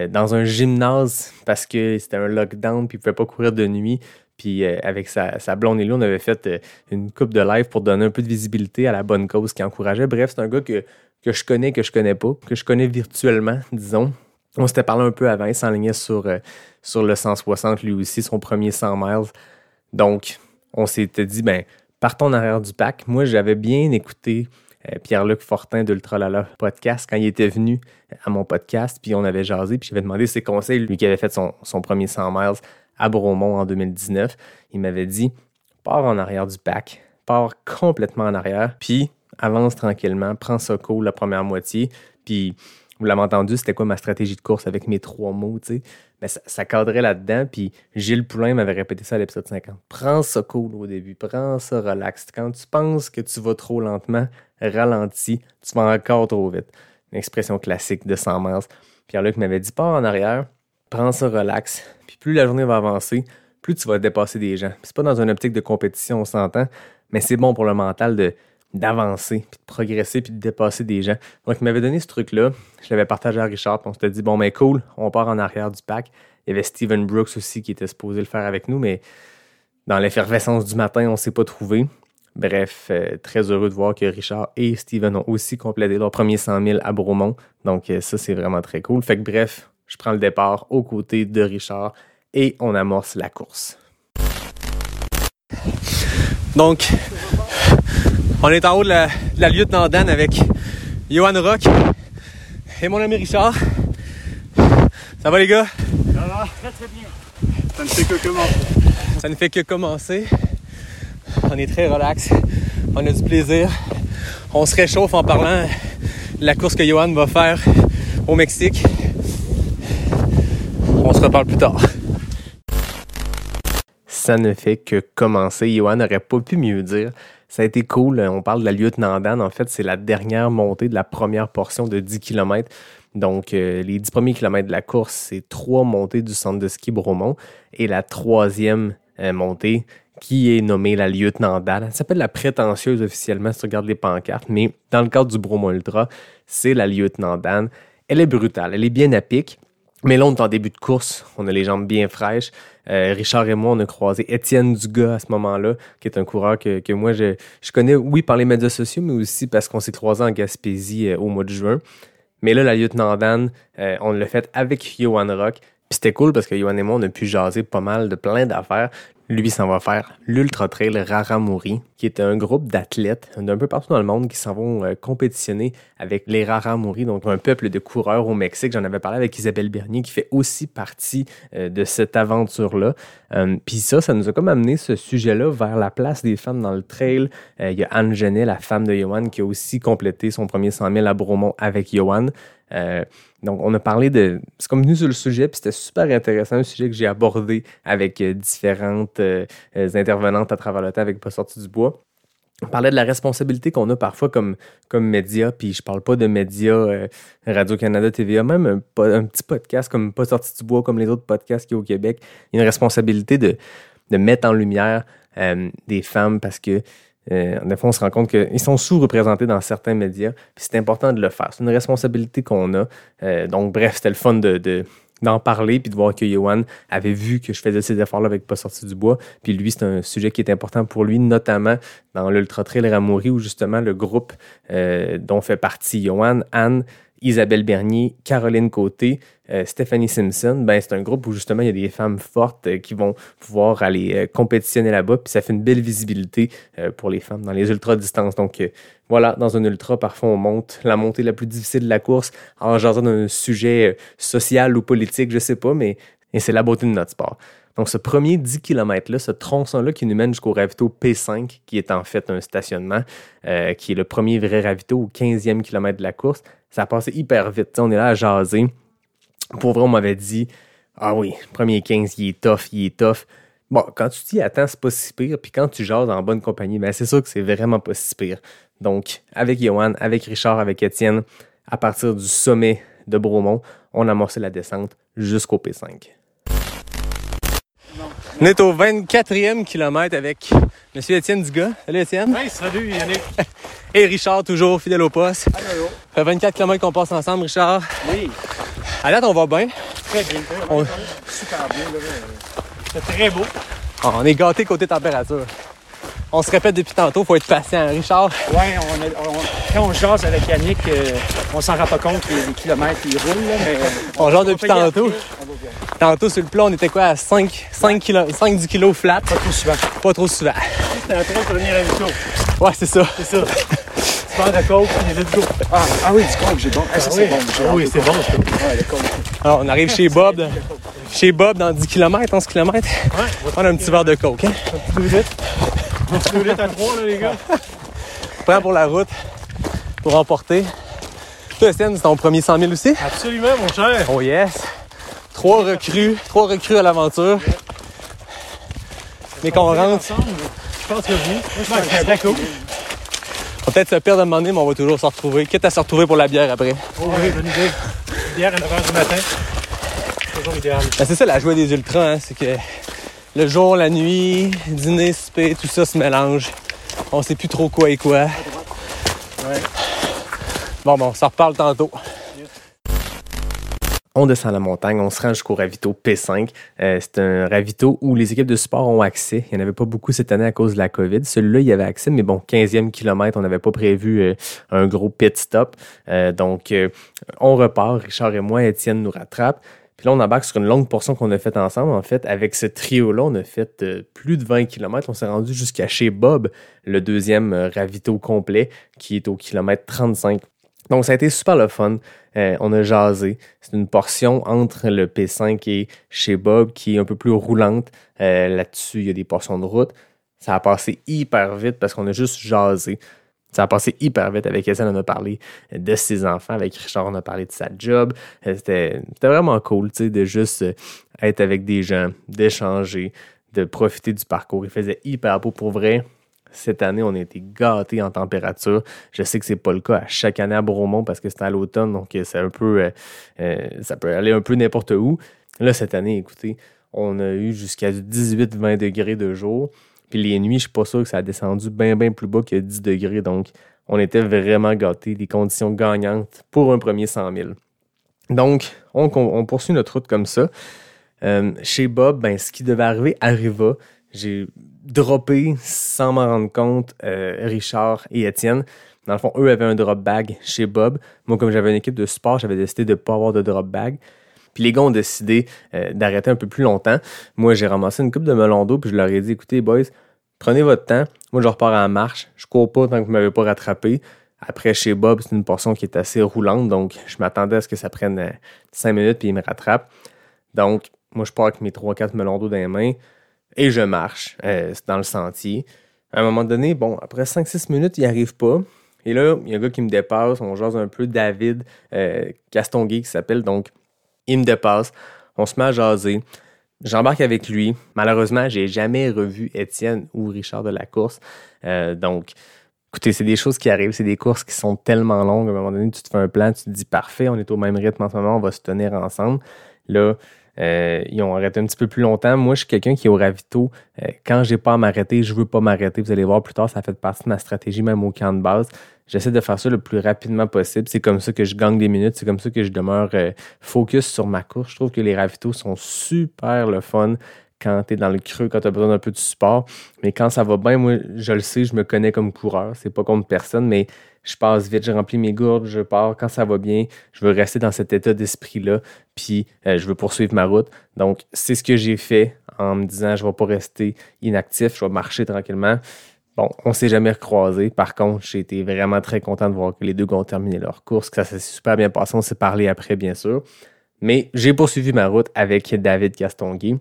dans un gymnase parce que c'était un lockdown puis il ne pouvait pas courir de nuit. Puis euh, avec sa, blonde et lui, on avait fait euh, une coupe de live pour donner un peu de visibilité à la bonne cause qui encourageait. Bref, c'est un gars que, je connais, que je connais pas, que je connais virtuellement, disons. On s'était parlé un peu avant, il s'enlignait sur, euh, sur le 160 lui aussi, son premier 100 miles. Donc, on s'était dit, ben, partons en arrière du pack. Moi, j'avais bien écouté Pierre-Luc Fortin d'Ultralala Podcast quand il était venu à mon podcast, puis on avait jasé, puis j'avais demandé ses conseils, lui qui avait fait son, son premier 100 miles à Bromont en 2019. Il m'avait dit pars en arrière du pack, pars complètement en arrière, puis avance tranquillement, prends cool la première moitié, puis vous l'avez entendu, c'était quoi ma stratégie de course avec mes trois mots, tu sais? Mais ça, cadrait là-dedans, puis Gilles Poulain m'avait répété ça à l'épisode 50. Prends ça cool au début, prends ça relax. Quand tu penses que tu vas trop lentement, ralentis, tu vas encore trop vite. Une expression classique de 100 miles. Pierre-Luc m'avait dit, pars en arrière, prends ça relax, puis plus la journée va avancer, plus tu vas dépasser des gens. C'est pas dans une optique de compétition, on s'entend, mais c'est bon pour le mental d'avancer, puis de progresser, puis de dépasser des gens. Donc, il m'avait donné ce truc-là. Je l'avais partagé à Richard, puis on s'était dit, bon, mais cool, on part en arrière du pack. Il y avait Steven Brooks aussi qui était supposé le faire avec nous, mais dans l'effervescence du matin, on ne s'est pas trouvé. Bref, euh, très heureux de voir que Richard et Steven ont aussi complété leur premier 100 000 à Bromont. Donc, euh, ça, c'est vraiment très cool. Fait que bref, je prends le départ aux côtés de Richard et on amorce la course. Donc, on est en haut de la, de lieutenant Dan avec Johan Rock et mon ami Richard. Ça va les gars? Ça va, très très bien. Ça ne fait que commencer. Ça ne fait que commencer. On est très relax. On a du plaisir. On se réchauffe en parlant de la course que Johan va faire au Mexique. On se reparle plus tard. Ça ne fait que commencer. Johan n'aurait pas pu mieux dire. Ça a été cool. On parle de la lieutenant Dan. En fait, c'est la dernière montée de la première portion de 10 km. Donc, euh, les 10 premiers kilomètres de la course, c'est trois montées du centre de ski Bromont. Et la troisième euh, montée, qui est nommée la lieutenant Dan. Elle s'appelle la prétentieuse officiellement si tu regardes les pancartes, mais dans le cadre du Bromont Ultra, c'est la lieutenant Dan. Elle est brutale, elle est bien à pic. Mais là, on est en début de course, on a les jambes bien fraîches. Euh, Richard et moi, on a croisé Étienne Dugas à ce moment-là, qui est un coureur que, moi, je, je, connais, oui, par les médias sociaux, mais aussi parce qu'on s'est croisé en Gaspésie euh, au mois de juin. Mais là, la lieutenant Dan, euh, on l'a fait avec Johan Rock. Puis c'était cool parce que Johan et moi, on a pu jaser pas mal de plein d'affaires. Lui, s'en va faire l'Ultra Trail Raramuri, qui est un groupe d'athlètes d'un peu partout dans le monde qui s'en vont euh, compétitionner avec les Raramuri, donc un peuple de coureurs au Mexique. J'en avais parlé avec Isabelle Bernier, qui fait aussi partie euh, de cette aventure-là. Euh, Puis ça, ça nous a comme amené ce sujet-là vers la place des femmes dans le trail. Il y a Anne Genet, la femme de Johan, qui a aussi complété son premier 100 000 à Bromont avec Johan. Euh, donc, on a parlé de. C'est comme venu sur le sujet, puis c'était super intéressant, un sujet que j'ai abordé avec euh, différentes euh, intervenantes à travers le temps avec Pas sorti du bois. On parlait de la responsabilité qu'on a parfois comme, comme média, puis je parle pas de médias euh, Radio-Canada, TVA, même un, petit podcast comme Pas sorti du bois, comme les autres podcasts qui au Québec. Il y a une responsabilité de, mettre en lumière euh, des femmes parce que euh, des fois, on se rend compte qu'ils sont sous-représentés dans certains médias, puis c'est important de le faire. C'est une responsabilité qu'on a. Euh, donc, bref, c'était le fun de, de d'en parler puis de voir que Johan avait vu que je faisais ces efforts-là avec Pas sorti du bois. Puis lui, c'est un sujet qui est important pour lui, notamment dans l'Ultra Trail Ramouri, où justement le groupe euh, dont fait partie Johan, Anne, Isabelle Bernier, Caroline Côté, euh, Stéphanie Simpson, ben c'est un groupe où justement il y a des femmes fortes euh, qui vont pouvoir aller euh, compétitionner là-bas, puis ça fait une belle visibilité pour les femmes dans les ultra distances. Donc voilà, dans un ultra, parfois on monte la montée la plus difficile de la course en jasant d'un sujet social ou politique, je sais pas, mais c'est la beauté de notre sport. Donc, ce premier 10 km-là, ce tronçon-là qui nous mène jusqu'au ravito P5, qui est en fait un stationnement, qui est le premier vrai ravito au 15e kilomètre de la course, ça a passé hyper vite. On est là à jaser. Pour vrai, on m'avait dit Ah oui, premier 15, il est tough, il est tough. Bon, quand tu t'y attends, c'est pas si pire. Puis quand tu jases en bonne compagnie, ben c'est sûr que c'est vraiment pas si pire. Donc, avec Johan, avec Richard, avec Étienne, à partir du sommet de Bromont, on a amorcé la descente jusqu'au P5. On est au 24e kilomètre avec M. Étienne Dugas. Salut Étienne. Hey, salut Yannick. Et Richard, toujours fidèle au poste. Allô. Ça fait 24 km qu'on passe ensemble, Richard. Oui, À date, on va bien. très bien. On- Super bien. là. C'est très beau. Ah, On est gâté côté température. On se répète depuis tantôt, faut être patient. Richard, Ouais, on a- on- quand on jase avec Yannick, euh, on s'en rend pas compte que les kilomètres ils roulent, là, mais. euh, On jase depuis tantôt. après, on tantôt sur le plat, on était quoi à 5, 5, kilo, 5 10 kilos flat. Pas trop souvent. Pas trop souvent. C'était un train pour venir à Vito. Ouais, c'est ça. C'est ça. Tu parles de coke, puis let's go. Ah, ah oui, du coke, j'ai bon. Ah, ça, c'est bon. j'ai Ah oui, c'est bon. Ouais, le coke. Alors, on arrive chez Bob. Chez Bob, dans 10 km, 11 km. Ouais, On a un petit verre de coke. Hein? Deux litres à trois, là, les gars. Prends pour la route, pour emporter. Toi, Étienne, c'est ton premier 100 000 aussi? Absolument, mon cher. Oh yes! Trois recrues, trois recrues à l'aventure. Mais qu'on rentre, Ensemble, je pense que oui. Moi, je très cool. on va peut-être se perdre à un moment donné, mais on va toujours se retrouver. Quitte à se retrouver pour la bière après. Oh, oui, bonne idée. Bière à 9h du matin. Toujours idéal. Ben, c'est ça la joie des ultras, hein, c'est que le jour, la nuit, dîner, souper, tout ça se mélange. On sait plus trop quoi et quoi. Bon, bon, on s'en reparle tantôt. On descend la montagne, on se rend jusqu'au ravito P5. Euh, c'est un ravito où les équipes de sport ont accès. Il n'y en avait pas beaucoup cette année à cause de la COVID. Celui-là, il y avait accès, mais bon, 15e kilomètre, on n'avait pas prévu euh, un gros pit stop. Euh, donc, euh, on repart, Richard et moi, Étienne nous rattrape. Puis là, on embarque sur une longue portion qu'on a faite ensemble. En fait, avec ce trio-là, on a fait euh, plus de 20 km. On s'est rendu jusqu'à chez Bob, le deuxième euh, ravito complet, qui est au kilomètre 35. Donc, ça a été super le fun. Euh, on a jasé. C'est une portion entre le P5 et chez Bob qui est un peu plus roulante. Là-dessus, il y a des portions de route. Ça a passé hyper vite parce qu'on a juste jasé. Ça a passé hyper vite. Avec Etienne, on a parlé de ses enfants. Avec Richard, on a parlé de sa job. Euh, C'était vraiment cool, tu sais, de juste euh, être avec des gens, d'échanger, de profiter du parcours. Il faisait hyper beau pour vrai. Cette année, on a été gâtés en température. Je sais que c'est pas le cas à chaque année à Bromont parce que c'est à l'automne, donc euh, c'est un peu, ça peut aller un peu n'importe où. Là, cette année, écoutez, on a eu jusqu'à 18-20 degrés de jour. Puis les nuits, je suis pas sûr que ça a descendu bien, bien plus bas que 10 degrés. Donc, on était vraiment gâtés. Des conditions gagnantes pour un premier 100 000. Donc, on, poursuit notre route comme ça. Euh, chez Bob, ben, ce qui devait arriver arriva. J'ai droppé, sans m'en rendre compte, euh, Richard et Étienne. Dans le fond, eux avaient un drop bag chez Bob. Moi, comme j'avais une équipe de sport, j'avais décidé de ne pas avoir de drop bag. Puis les gars ont décidé euh, d'arrêter un peu plus longtemps. Moi, j'ai ramassé une coupe de melon d'eau, puis je leur ai dit, écoutez, boys, prenez votre temps. Moi, je repars en marche. Je cours pas tant que vous m'avez pas rattrapé. Après, chez Bob, c'est une portion qui est assez roulante, donc je m'attendais à ce que ça prenne euh, 5 minutes, puis il me rattrape. Donc, moi, je pars avec mes 3-4 melons d'eau dans les mains et je marche euh, dans le sentier. À un moment donné, bon, après 5-6 minutes, il arrive pas. Et là, il y a un gars qui me dépasse. On jase un peu, David euh, Castonguay qui s'appelle. Donc, il me dépasse. On se met à jaser. J'embarque avec lui. Malheureusement, j'ai jamais revu Étienne ou Richard de la course. Euh, donc, écoutez, c'est des choses qui arrivent. C'est des courses qui sont tellement longues. À un moment donné, tu te fais un plan, tu te dis parfait, on est au même rythme en ce moment, on va se tenir ensemble. Là, euh, ils ont arrêté un petit peu plus longtemps. Moi, je suis quelqu'un qui est au ravito. Euh, quand j'ai pas à m'arrêter, je veux pas m'arrêter. Vous allez voir plus tard, ça fait partie de ma stratégie, même au camp de base. J'essaie de faire ça le plus rapidement possible. C'est comme ça que je gagne des minutes. C'est comme ça que je demeure euh, focus sur ma course. Je trouve que les ravitaux sont super le fun quand tu es dans le creux, quand tu as besoin d'un peu de support. Mais quand ça va bien, moi, je le sais, je me connais comme coureur. C'est pas contre personne, mais je passe vite, je remplis mes gourdes, je pars. Quand ça va bien, je veux rester dans cet état d'esprit-là, puis euh, je veux poursuivre ma route. Donc, c'est ce que j'ai fait en me disant, je vais pas rester inactif, je vais marcher tranquillement. Bon, on s'est jamais recroisés. Par contre, j'ai été vraiment très content de voir que les deux ont terminé leur course, que ça s'est super bien passé. On s'est parlé après, bien sûr. Mais j'ai poursuivi ma route avec David Castonguay.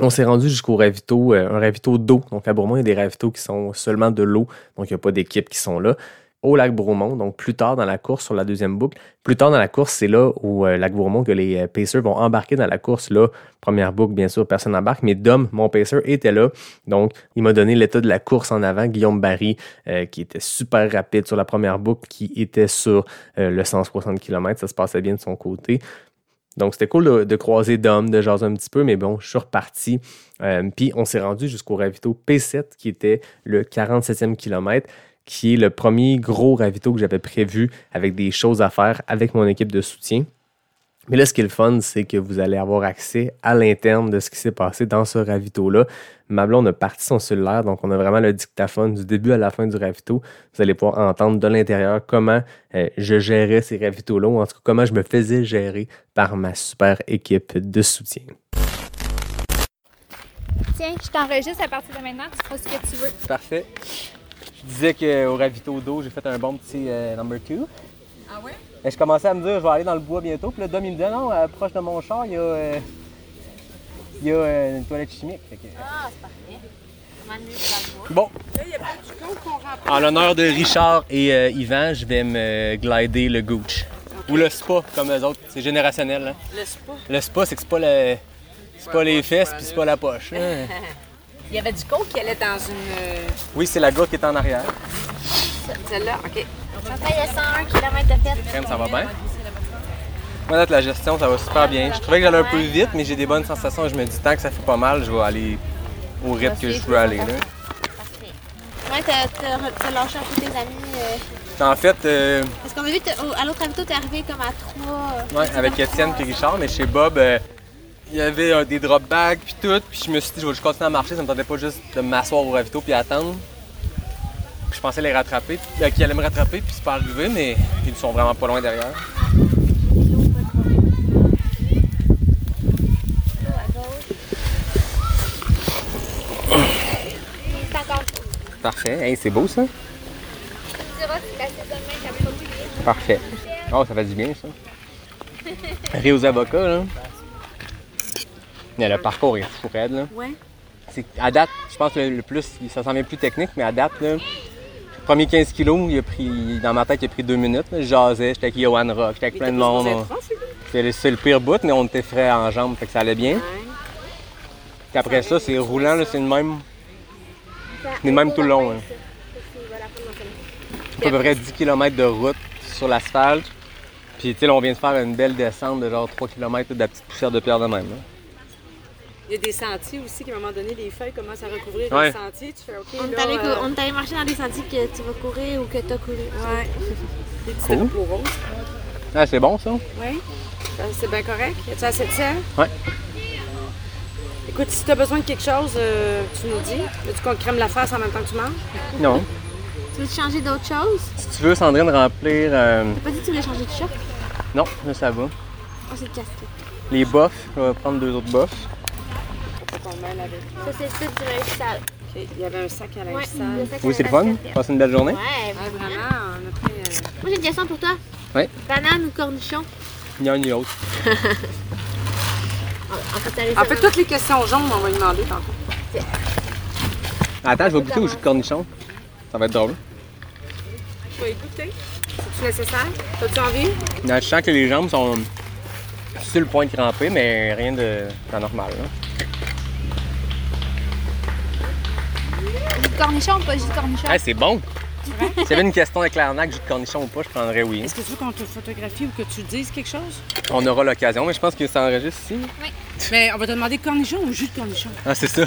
On s'est rendu jusqu'au ravito, euh, un ravito d'eau. Donc à Bourmont, il y a des ravitos qui sont seulement de l'eau. Donc il n'y a pas d'équipe qui sont là. Au lac Bromont, donc plus tard dans la course sur la deuxième boucle. Plus tard dans la course, c'est là au euh, lac Bromont que les euh, Pacers vont embarquer dans la course. Là, première boucle, bien sûr, personne n'embarque, mais Dom, mon Pacer, était là. Donc, il m'a donné l'état de la course en avant. Guillaume Barry, euh, qui était super rapide sur la première boucle, qui était sur le 160 km. Ça se passait bien de son côté. Donc, c'était cool de, de croiser Dom, de jaser un petit peu, mais bon, je suis reparti. Puis, on s'est rendu jusqu'au ravito P7, qui était le 47e kilomètre, qui est le premier gros ravito que j'avais prévu avec des choses à faire avec mon équipe de soutien. Mais là, ce qui est le fun, c'est que vous allez avoir accès à l'interne de ce qui s'est passé dans ce ravito-là. Ma blonde a parti son cellulaire, donc on a vraiment le dictaphone du début à la fin du ravito. Vous allez pouvoir entendre de l'intérieur comment euh, je gérais ces ravitos-là, ou en tout cas comment je me faisais gérer par ma super équipe de soutien. Tiens, je t'enregistre à partir de maintenant, tu feras ce que tu veux. Parfait. Je disais qu'au ravito d'eau, j'ai fait un bon petit euh, number two. Ah ouais? Et je commençais à me dire, je vais aller dans le bois bientôt. Puis là, Dom, il me dit, non, euh, proche de mon char, il y a, euh, il y a euh, une toilette chimique. Fait que- Ah, c'est parfait. Le? Bon. En l'honneur de Richard et euh, Yvan, je vais me glider le gooch. Ou le spa, comme eux autres. C'est générationnel. Là. Le spa. Le spa, c'est que c'est pas, le... c'est pas les fesses puis c'est pas la poche. hein. Il y avait du coke qui allait dans une. euh, Oui, c'est la goutte qui est en arrière. Celle-là, OK. Chantal, il y a 101 km de fête. Crème, ça va bien? Moi, la gestion, ça va super bien. Je trouvais que j'allais un peu vite, mais j'ai des bonnes sensations. Je me dis, tant que ça fait pas mal, je vais aller au rythme que je veux aller. Là. Parfait. Ouais, t'as- lâché un peu tes amis. euh, En fait, euh, Parce qu'on a vu, à l'autre ravito, t'es arrivé comme à 3. Ouais, avec Étienne et Richard, mais chez Bob, euh, il y avait euh, des drop bags puis tout, puis je me suis dit je vais juste continuer à marcher, ça me tentait pas juste de m'asseoir au ravito puis attendre. Je pensais les rattraper, euh, qu'ils allaient me rattraper, puis c'est pas arrivé, mais ils sont vraiment pas loin derrière. Parfait, hey, c'est beau ça. Parfait. Oh, ça fait du bien, ça. Riz aux avocats, là. Mais le parcours est fou raide, là. Ouais. C'est- À date, je pense que le, le plus, ça s'en vient plus technique, mais à date, là, le premier 15 kilos, il a pris, dans ma tête, il a pris deux minutes. là. Je jasais, j'étais avec Johan Rock, j'étais avec plein de monde. on- C'est le, c'est le pire bout, mais on était frais en jambes, fait que ça allait bien. Puis après ça, c'est roulant, là, c'est le même. C'est le même tout le long. hein. À peu près 10 km de route sur l'asphalte. Puis, tu sais, on vient de faire une belle descente de genre 3 km de la petite poussière de pierre de même. Il y a des sentiers aussi, qu'à un moment donné, les feuilles commencent à recouvrir Ouais. les sentiers. Tu fais OK. On est là, allé euh, on est allé marcher dans des sentiers que tu vas courir ou que tu as couru. Ouais. Des petits Cool. drapeaux roses. Ah, c'est bon, ça? Oui. C'est bien correct. Y a-tu assez de sel? Ouais. Écoute, si tu as besoin de quelque chose, euh, tu nous dis. Veux-tu qu'on crème la face en même temps que tu manges? Non. Tu veux changer d'autre chose? Si tu veux, Sandrine, remplir. euh, T'as pas dit que tu voulais changer de short? Non, là, ça va. Oh, c'est le casquette. Les boffs, je vais prendre deux autres boffs. Ton mail avec. Ça, c'est le site du linge sale. Il y avait un sac à linge Ouais, sale. Oui, c'est le fun. Passe une belle journée. Ouais. Ouais, vraiment, on a pris. euh, Moi, j'ai une question pour toi. Ouais. Banane ou cornichon? Ni un ni autre. En fait, En fait, toutes les questions jaunes, on va lui demander tantôt. Attends, je vais goûter au jus de cornichon. Ça va être drôle. Tu vas écouter. C'est-tu nécessaire? T'as-tu envie? Là, je sens que les jambes sont sur le point de cramper, mais rien de d'anormal. là. Jus de cornichon ou pas jus de cornichon? Ah, c'est bon! S'il y avait une question avec l'arnaque, jus de cornichon ou pas, je prendrais oui. Est-ce que tu veux qu'on te photographie ou que tu dises quelque chose? On aura l'occasion, mais je pense que ça enregistre ici. Mais on va te demander cornichon ou jus de cornichon? Ah, c'est ça.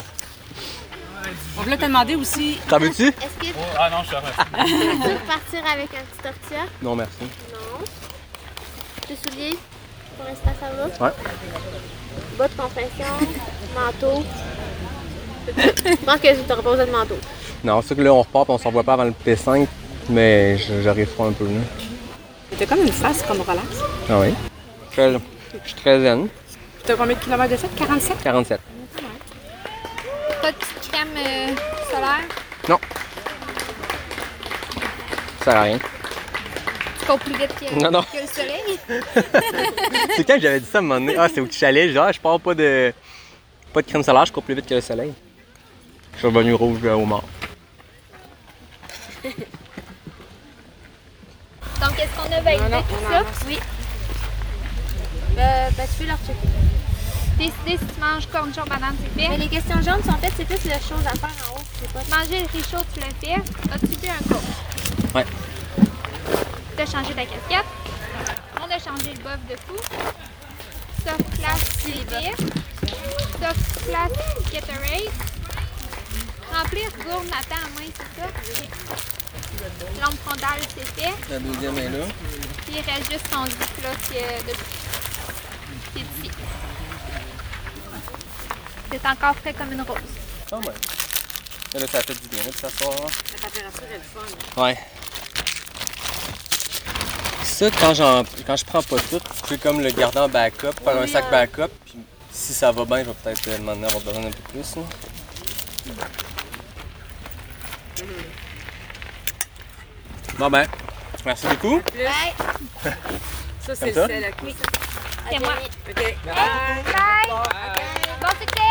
On voulait te demander aussi. T'en veux-tu? Est-ce que Ah non, je suis arrêté. tu veux partir avec un petit tortilla? Non, merci. Non. Tes souliers? Pour l'instant, ça va? Ouais. Bas de compression, manteau. Je pense que tu n'auras pas besoin de manteau? Non, c'est que là, on repart et on s'en voit pas avant le P5, mais j'arrive froid un peu. Là. T'as comme une face comme relax. Ah oui? Je je suis très zen. T'as combien de kilomètres de fait? 47? 47. Pas de petite crème euh, solaire? Non. Ça sert à rien. Tu cours plus vite que, Non, non. que le soleil? C'est quand que j'avais dit ça à un moment donné? Ah, c'est au petit chalet. Ah, je pars pas de, pas de crème solaire, je cours plus vite que le soleil. Je suis revenu rouge au mort. Donc, est-ce qu'on a? Validé Non, non, tout ça? Oui. Euh, ben, tu peux leur checker. Décider si tu manges cornichon banane, c'est fait. Mais les questions jaunes sont faites, c'est plus les choses à faire en haut. C'est pas Manger le riz chaud, tu l'as fait. As-tu bu un coke? Ouais. Tu as changé ta casquette. On a changé le bof de fou. Soft place, c'est. Soft place, Gatorade. Remplir gourde matin à main, c'est ça? Lampe frontale, c'est fait. La deuxième est là. Puis il reste juste ziploc euh, de qui est ici. C'est encore frais comme une rose. Ah ouais. Là, là, ça fait du bien là, de s'asseoir. La température est le fun. Ouais. Ça, quand, j'en, quand je prends pas tout, je peux comme le garder en backup, faire un sac backup, puis si ça va bien, je vais peut-être euh, demander avoir besoin d'un peu plus. là. Bon ben, merci beaucoup. Ouais. Ça, c'est le sel à cuire. C'est moi. OK. Bye! Bon succès!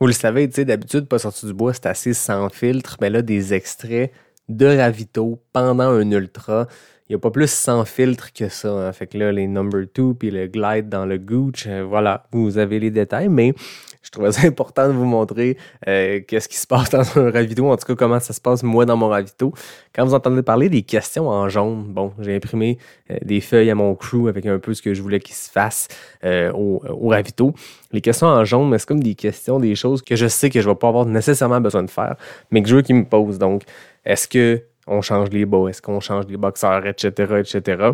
Vous le savez, tu sais, d'habitude, pas sorti du bois, c'est assez sans filtre, mais là, des extraits de ravito pendant un ultra. Il n'y a pas plus sans filtre que ça. hein. Fait que là, les number two puis le glide dans le gooch, euh, voilà, vous avez les détails, mais je trouvais ça important de vous montrer euh, qu'est-ce qui se passe dans un ravito, en tout cas comment ça se passe moi dans mon ravito. Quand vous entendez parler des questions en jaune, bon, j'ai imprimé euh, des feuilles à mon crew avec un peu ce que je voulais qu'il se fasse euh, au, au ravito. Les questions en jaune, mais c'est comme des questions, des choses que je sais que je vais pas avoir nécessairement besoin de faire, mais que je veux qu'ils me posent. Donc, est-ce que on change les bas, est-ce qu'on change les boxeurs, etc., etc.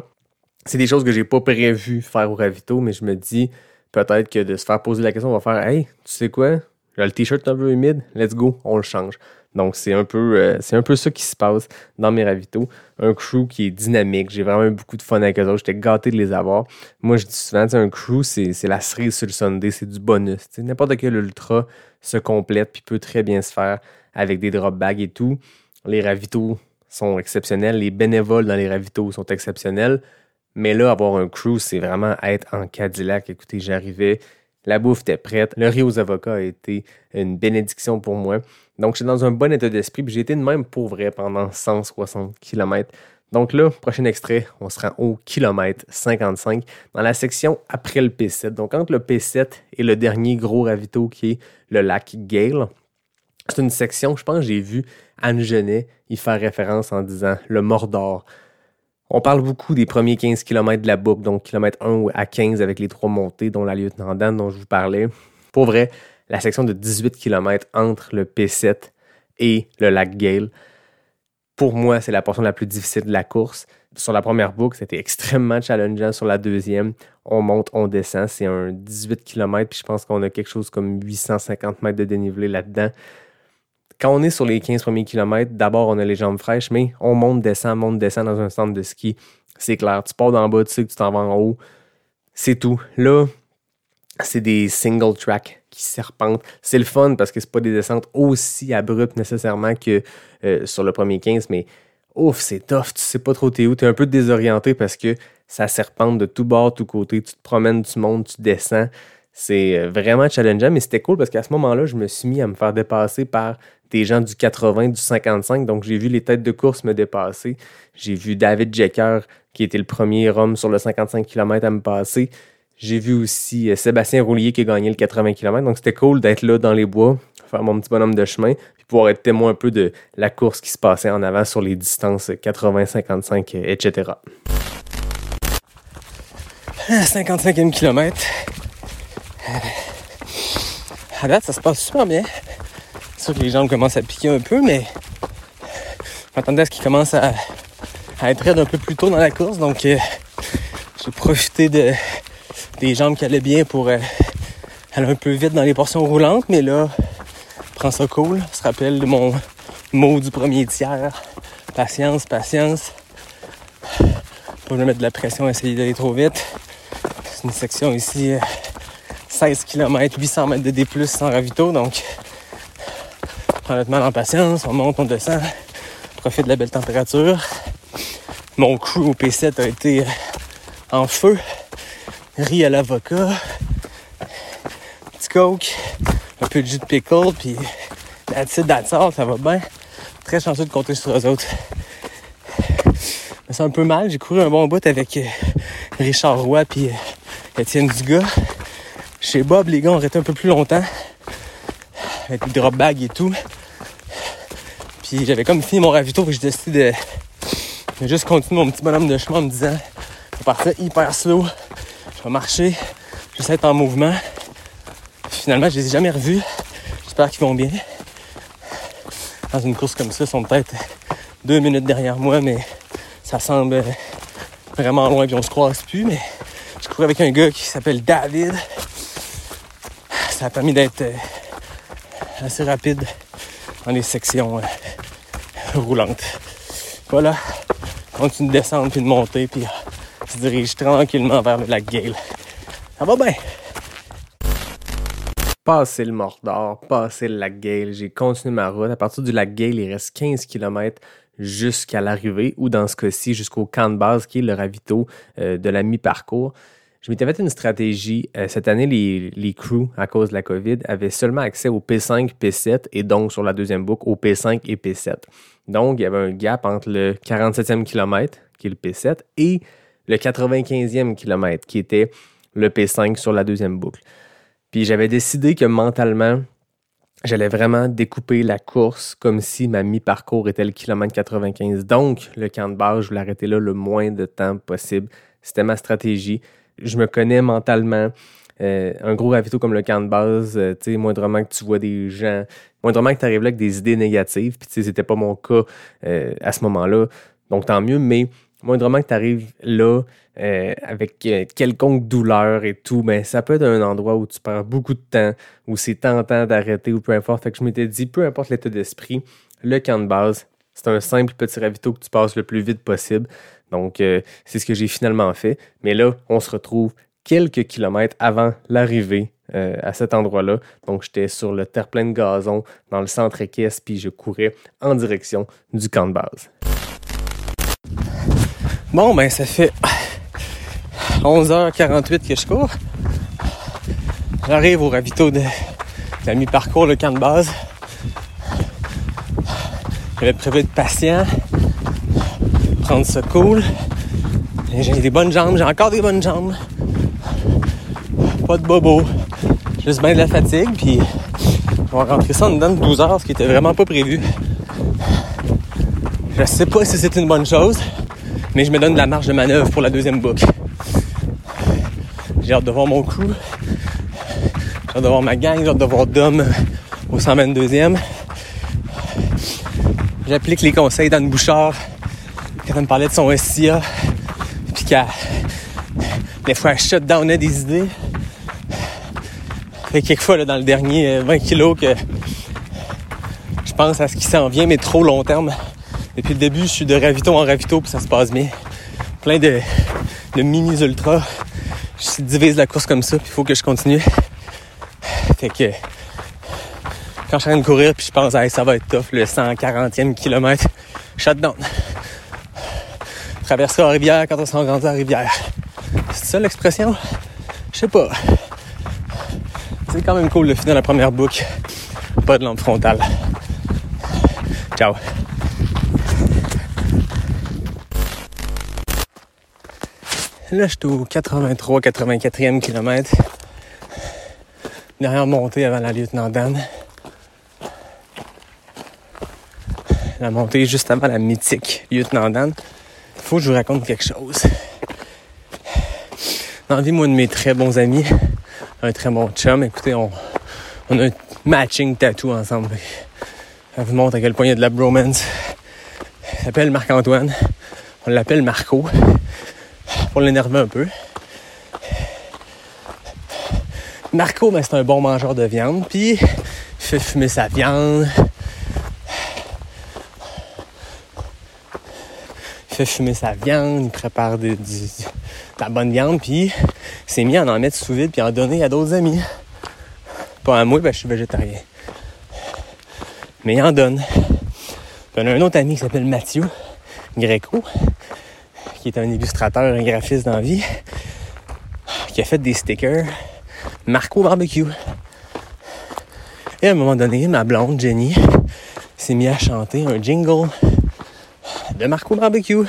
C'est des choses que j'ai pas prévu faire au ravito, mais je me dis peut-être que de se faire poser la question, on va faire Hey, tu sais quoi? J'ai le t-shirt un peu humide, let's go, on le change. Donc c'est un peu euh, c'est un peu ça qui se passe dans mes ravitaux. Un crew qui est dynamique, j'ai vraiment eu beaucoup de fun avec eux autres, j'étais gâté de les avoir. Moi je dis souvent, un crew, c'est la cerise sur le Sunday, c'est du bonus. N'importe quel ultra se complète puis peut très bien se faire avec des drop bags et tout. Les ravitaux sont exceptionnels. Les bénévoles dans les ravitaux sont exceptionnels. Mais là, avoir un crew, c'est vraiment être en Cadillac. Écoutez, j'arrivais, la bouffe était prête. Le riz aux avocats a été une bénédiction pour moi. Donc, j'étais dans un bon état d'esprit. Puis j'ai été de même pour vrai pendant 160 km. Donc là, prochain extrait, on se rend au kilomètre 55 dans la section après le P7. Donc entre le P7 et le dernier gros ravito qui est le lac Gale, c'est une section, je pense que j'ai vu Anne Genet y faire référence en disant le Mordor. On parle beaucoup des premiers 15 km de la boucle, donc kilomètre 1 à 15 avec les trois montées, dont la lieutenant Dan dont je vous parlais. Pour vrai, la section de 18 km entre le P7 et le lac Gale, pour moi, c'est la portion la plus difficile de la course. Sur la première boucle, c'était extrêmement challengeant. Sur la deuxième, on monte, on descend. C'est un 18 km, puis je pense qu'on a quelque chose comme 850 mètres de dénivelé là-dedans. Quand on est sur les 15 premiers kilomètres, d'abord, on a les jambes fraîches, mais on monte, descend, monte, descend dans un centre de ski. C'est clair. Tu pars d'en bas, tu sais que tu t'en vas en haut. C'est tout. Là, c'est des single track qui serpentent. C'est le fun parce que c'est pas des descentes aussi abruptes nécessairement que euh, sur le premier 15, mais ouf, c'est tough, tu sais pas trop t'es où, t'es un peu désorienté parce que ça serpente de tout bord, tout côté, tu te promènes, tu montes, tu descends. C'est euh, vraiment challengeant, mais c'était cool parce qu'à ce moment-là, je me suis mis à me faire dépasser par des gens du 80, du 55. Donc, j'ai vu les têtes de course me dépasser. J'ai vu David Jecker, qui était le premier homme sur le 55 km à me passer. J'ai vu aussi euh, Sébastien Roulier qui a gagné le 80 km. Donc, c'était cool d'être là dans les bois, faire mon petit bonhomme de chemin, puis pouvoir être témoin un peu de la course qui se passait en avant sur les distances 80, 55, etc. 55e kilomètre. Euh, à date, ça se passe super bien. C'est sûr que les jambes commencent à piquer un peu, mais je à ce qu'ils commencent à, être raide un peu plus tôt dans la course. Donc, euh, j'ai profité de, des jambes qui allaient bien pour euh, aller un peu vite dans les portions roulantes, mais là, prends ça cool. Je se rappelle de mon mot du premier tiers. Patience, patience. Pas me mettre de la pression, essayer d'aller trop vite. C'est une section ici, 16 km, 800 mètres de D+, sans ravito, donc prends notre mal en patience, on monte, on descend, profite de la belle température. Mon crew au P7 a été en feu riz à l'avocat, petit coke, un peu de jus de pickle, puis la petite all, ça va bien. Très chanceux de compter sur eux autres. Mais c'est un peu mal, j'ai couru un bon bout avec euh, Richard Roy puis euh, Étienne Dugas. Chez Bob, les gars ont arrêté un peu plus longtemps. Avec les drop bags et tout. Puis j'avais comme fini mon ravito, puis j'ai décidé de, juste continuer mon petit bonhomme de chemin en me disant, je partir hyper slow je vais marcher, j'essaie d'être en mouvement. Finalement, je les ai jamais revus. J'espère qu'ils vont bien. Dans une course comme ça, ils sont peut-être deux minutes derrière moi, mais ça semble vraiment loin et on se croise plus. Mais je cours avec un gars qui s'appelle David. Ça a permis d'être euh, assez rapide dans les sections euh, roulantes. Voilà, continue de descendre puis de monter puis se dirige tranquillement vers le lac Gale. Ça va bien. Passé le Mordor, passé le lac Gale, j'ai continué ma route. À partir du lac Gale, il reste 15 km jusqu'à l'arrivée, ou dans ce cas-ci, jusqu'au camp de base qui est le ravito euh, de la mi-parcours. Je m'étais fait une stratégie. Euh, cette année, les, les crews, à cause de la COVID, avaient seulement accès au P5, P7 et donc sur la deuxième boucle au P5 et P7. Donc, il y avait un gap entre le 47e kilomètre, qui est le P7, et le 95e kilomètre, qui était le P5 sur la deuxième boucle. Puis j'avais décidé que mentalement, j'allais vraiment découper la course comme si ma mi-parcours était le kilomètre 95. Donc, le camp de base, je voulais arrêter là le moins de temps possible. C'était ma stratégie. Je me connais mentalement. Euh, un gros ravito comme le camp de base, euh, tu sais, moindrement que tu vois des gens, moindrement que tu arrives là avec des idées négatives, puis tu sais, c'était pas mon cas euh, à ce moment-là. Donc, tant mieux, mais moindrement que tu arrives là avec quelconque douleur et tout, ben, ça peut être un endroit où tu perds beaucoup de temps, où c'est tentant d'arrêter ou peu importe. Fait que je m'étais dit, peu importe l'état d'esprit, le camp de base, c'est un simple petit ravito que tu passes le plus vite possible. Donc, euh, c'est ce que j'ai finalement fait. Mais là, on se retrouve quelques kilomètres avant l'arrivée euh, à cet endroit-là. Donc, j'étais sur le terre-plein de gazon dans le centre équestre, puis je courais en direction du camp de base. Bon, ben, ça fait 11h48 que je cours. J'arrive au ravito de, la mi-parcours, le camp de base. J'avais prévu de patient, prendre ça cool. J'ai des bonnes jambes, j'ai encore des bonnes jambes. Pas de bobo, juste bien de la fatigue, puis on va rentrer ça en dedans de 12 heures, ce qui était vraiment pas prévu. Je sais pas si c'est une bonne chose, mais je me donne de la marge de manœuvre pour la deuxième boucle. J'ai hâte de voir mon coup. J'ai hâte de voir ma gang, j'ai hâte de voir Dom au 122e. J'applique les conseils d'Anne Bouchard quand elle me parlait de son SIA. Puis qu'elle, des fois, elle shut downait des idées. Fait quelquefois, là, dans le dernier euh, 20 kilos, que je pense à ce qui s'en vient, mais trop long terme. Depuis le début, je suis de ravito en ravito, puis ça se passe bien. Plein de, de mini-ultras. Je divise la course comme ça, puis il faut que je continue. Fait que quand je suis en train de courir, puis je pense, hey, ça va être tough, le 140e kilomètre, shutdown. Traverser la rivière quand on s'en grandit à la rivière. C'est ça l'expression? Je sais pas. C'est quand même cool de finir la première boucle. Pas de lampe frontale. Ciao. Là, je suis au 83-84e kilomètre. Dernière montée avant la lieutenant Dan. La montée juste avant la mythique lieutenant Dan. Je vous raconte quelque chose. Dans la vie, moi, de mes très bons amis, un très bon chum, écoutez, on, on a un matching tattoo ensemble. Ça vous montre à quel point il y a de la bromance. Il s'appelle Marc-Antoine. On l'appelle Marco pour l'énerver un peu. Marco, ben, c'est un bon mangeur de viande, puis il fait fumer sa viande. Fait fumer sa viande, il prépare de, de la bonne viande, puis il s'est mis à en mettre sous vide, puis en donner à d'autres amis. Pas à moi, ben, je suis végétarien. Mais il en donne. Puis on a un autre ami qui s'appelle Mathieu Greco, qui est un illustrateur, un graphiste dans la vie, qui a fait des stickers Marco Barbecue. Et à un moment donné, ma blonde, Jenny, s'est mise à chanter un jingle Marco Barbecue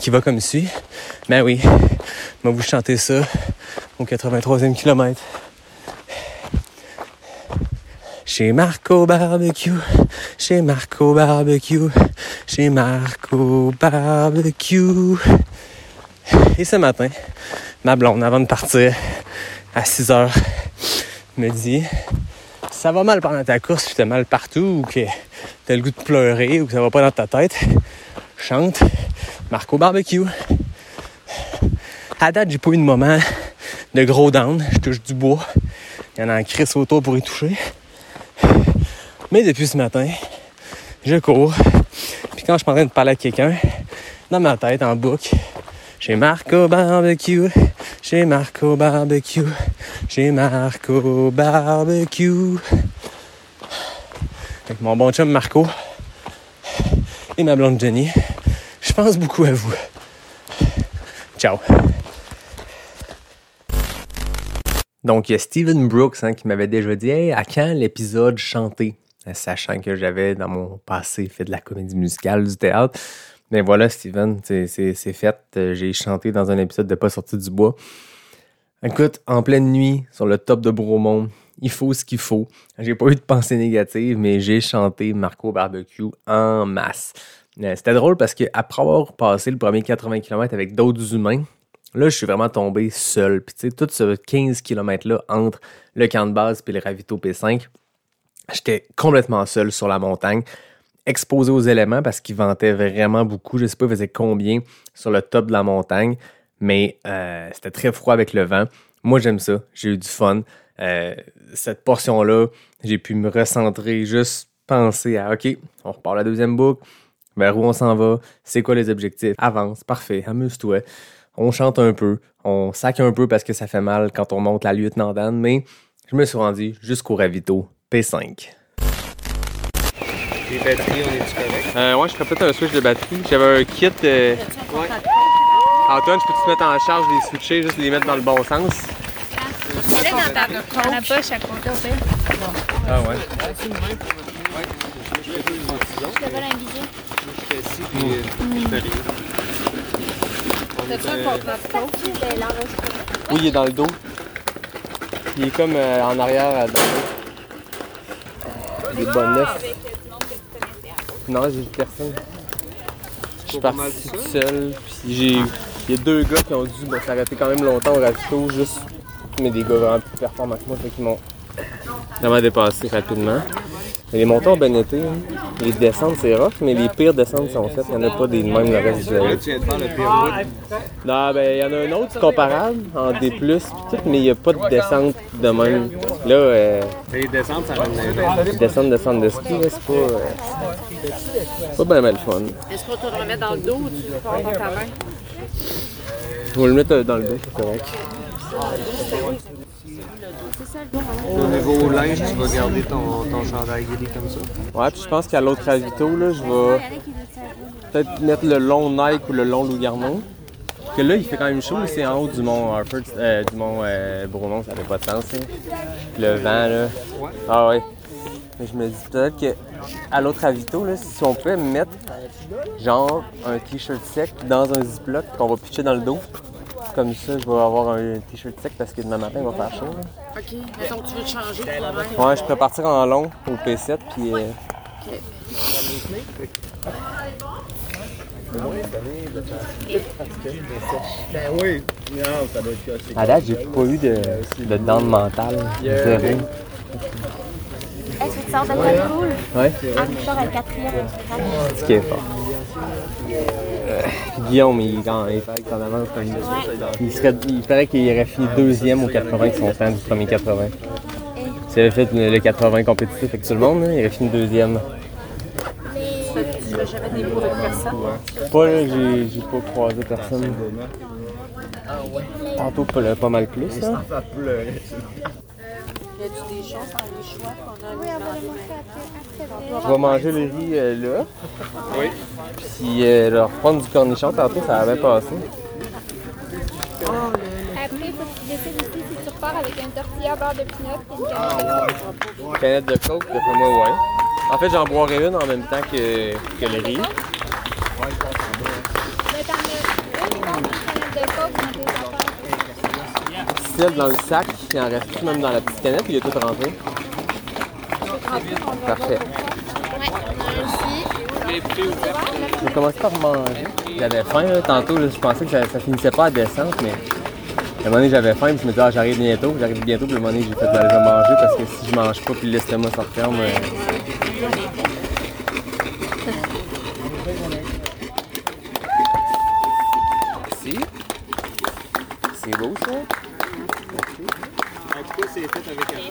qui va comme suit. Ben oui, je vais vous chanter ça au 83e kilomètre. Chez Marco Barbecue, chez Marco Barbecue, chez Marco Barbecue. Et ce matin, ma blonde, avant de partir à 6 heures, me dit Ça va mal pendant ta course, tu t'as mal partout, ou que t'as le goût de pleurer, ou que ça va pas dans ta tête. Chante Marco Barbecue. À date, j'ai pas eu de moment de gros down. Je touche du bois. Il y en a un crise autour pour y toucher. Mais depuis ce matin, je cours. Puis quand je suis en train de parler à quelqu'un, dans ma tête, en boucle, j'ai Marco Barbecue, j'ai Marco Barbecue, j'ai Marco Barbecue. Avec mon bon chum Marco et ma blonde Jenny, je pense beaucoup à vous. Ciao. Donc, il y Steven Brooks hein, qui m'avait déjà dit Hey, à quand l'épisode chanté? Sachant que j'avais dans mon passé fait de la comédie musicale, du théâtre. Mais voilà, Steven, c'est fait. Euh, J'ai chanté dans un épisode de Pas sorti du bois. Écoute, en pleine nuit, sur le top de Bromont, il faut ce qu'il faut. J'ai pas eu de pensée négative, mais j'ai chanté Marco Barbecue en masse. Euh, C'était drôle parce qu'après avoir passé le premier 80 km avec d'autres humains, là, je suis vraiment tombé seul. Puis tu sais, tout ce 15 km-là entre le camp de base et le ravito P5, j'étais complètement seul sur la montagne, exposé aux éléments parce qu'il ventait vraiment beaucoup. Je sais pas, il faisait combien sur le top de la montagne, mais euh, c'était très froid avec le vent. Moi, j'aime ça. J'ai eu du fun. Euh, cette portion-là, j'ai pu me recentrer, juste penser à OK, on repart la deuxième boucle, vers où on s'en va, c'est quoi les objectifs, avance, parfait, amuse-toi. on chante un peu, on sac un peu parce que ça fait mal quand on monte la lieutenant Dan, mais je me suis rendu jusqu'au ravito P5. Les batteries, on est-tu correct? Euh, ouais, je ferais peut-être un switch de batterie. J'avais un kit. euh, Ouais. Antoine, je peux te mettre en charge les switcher, juste les mettre dans le bon sens? Mets-le dans ta dans la poche à côté, au pire. Ah ouais. Je euh, T'as-tu un euh? De l'enregistrement. Oui, il est dans le dos. Il est comme euh, en arrière à dans le dos. Il est bon neuf. Non, j'ai personne. Je suis parti tout seul. Puis j'ai. Il y a deux gars qui ont dû bon, s'arrêter quand même longtemps au ravito, juste. Mais des gars vraiment plus performants que moi, fait qu'ils m'ont vraiment dépassé rapidement. Mais les montants ont bien été. hein. Les descentes, c'est rough, mais les pires descentes sont faites. Il n'y en a pas des de même le reste du Là, vélo. tu viens de faire le pire route. Non, ben, il y en a un autre comparable, en D+, pis tout, mais il n'y a pas de descente de même. Là, euh, Les descentes, ça ramène les descendre de centre de ski, c'est pas... euh, c'est pas bien mal fun. Est-ce qu'on te le remet dans le dos ou tu le dans ta main? Je vais le mettre euh, dans le dos, c'est correct. Au niveau linge, tu vas garder ton, ton chandail gris comme ça? Ouais, puis je pense qu'à l'autre ravito, là, je vais peut-être mettre le long Nike ou le long Loup Garnon. Parce que là, il fait quand même chaud, c'est en haut du mont Harford, euh, du mont euh, Bournon, ça n'a pas de sens. hein. Le vent, là. Ah ouais. Mais je me dis peut-être que à l'autre ravito, là, si on pouvait mettre genre un t-shirt sec dans un ziploc qu'on va pitcher dans le dos. Comme ça, je vais avoir un t-shirt sec parce que demain matin, il va faire chaud. là. OK. Mettons que tu veux te changer pour le même. Ouais, je pourrais partir en long au P7 puis. euh, À date, j'ai pas eu de, de dents mentale. Zéro. Est-ce que tu sors de poule? Ouais, Entre tu sors à quatrième. ce qui est fort. Euh, Guillaume, il, quand, il il, serait, il paraît qu'il aurait fini deuxième au 80 de son temps du premier 80. S'il avait fait le, le 80 compétitif avec tout le monde, il aurait fini deuxième. Tu n'as jamais des mots avec personne? Pas là, j'ai j'ai pas croisé personne. Tantôt pas, pas mal plus. Là. Y a-tu des choses dans les choix qu'on a Oui, mis on va dans le les montrer après. après. Je vais manger le riz euh, là. Oui. Puis euh, leur prendre du cornichon tantôt, ça avait passé. Après, il faut que tu décides ici si tu repars avec un tortilla beurre de pinot et une canette de coke. Canette de coke, d'après moi, ouais. En fait, j'en boirais une en même temps que, que le riz. Mais t'en as une grande canette de coke dans tes dans le sac, il en reste plus même dans la petite canette, il est tout rentré. Parfait. On commencer par manger. J'avais faim tantôt, je pensais que ça, finissait pas à descendre, mais à un moment donné j'avais faim, puis je me disais ah, j'arrive bientôt, j'arrive bientôt, puis à un moment donné j'ai fait ben, je vais manger parce que si je mange pas puis l'estomac se referme. euh, Si. C'est beau ça? En tout cas, c'est fait avec un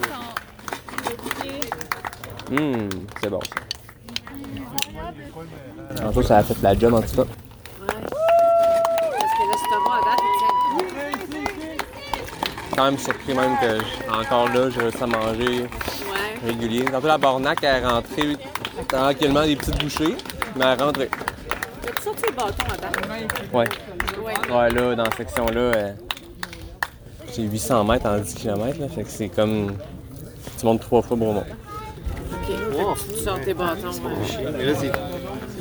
Hum, c'est bon ça. Ça a fait la job en tout cas. Parce que l'estomac, à date, il tient le coup. quand même surpris même que je- encore là, j'ai réussi à manger Ouais. régulier. Tantôt la bornac elle est rentrée tranquillement des petites bouchées, mais elle est rentrée. As-tu sorti le bâton date? Ouais. Ouais. Ouais, là, dans cette section-là, euh, j'ai 800 mètres en 10 km, là, fait que c'est comme. Tu montes trois fois Bromont. OK. Que tu sors tes bâtons. ouais.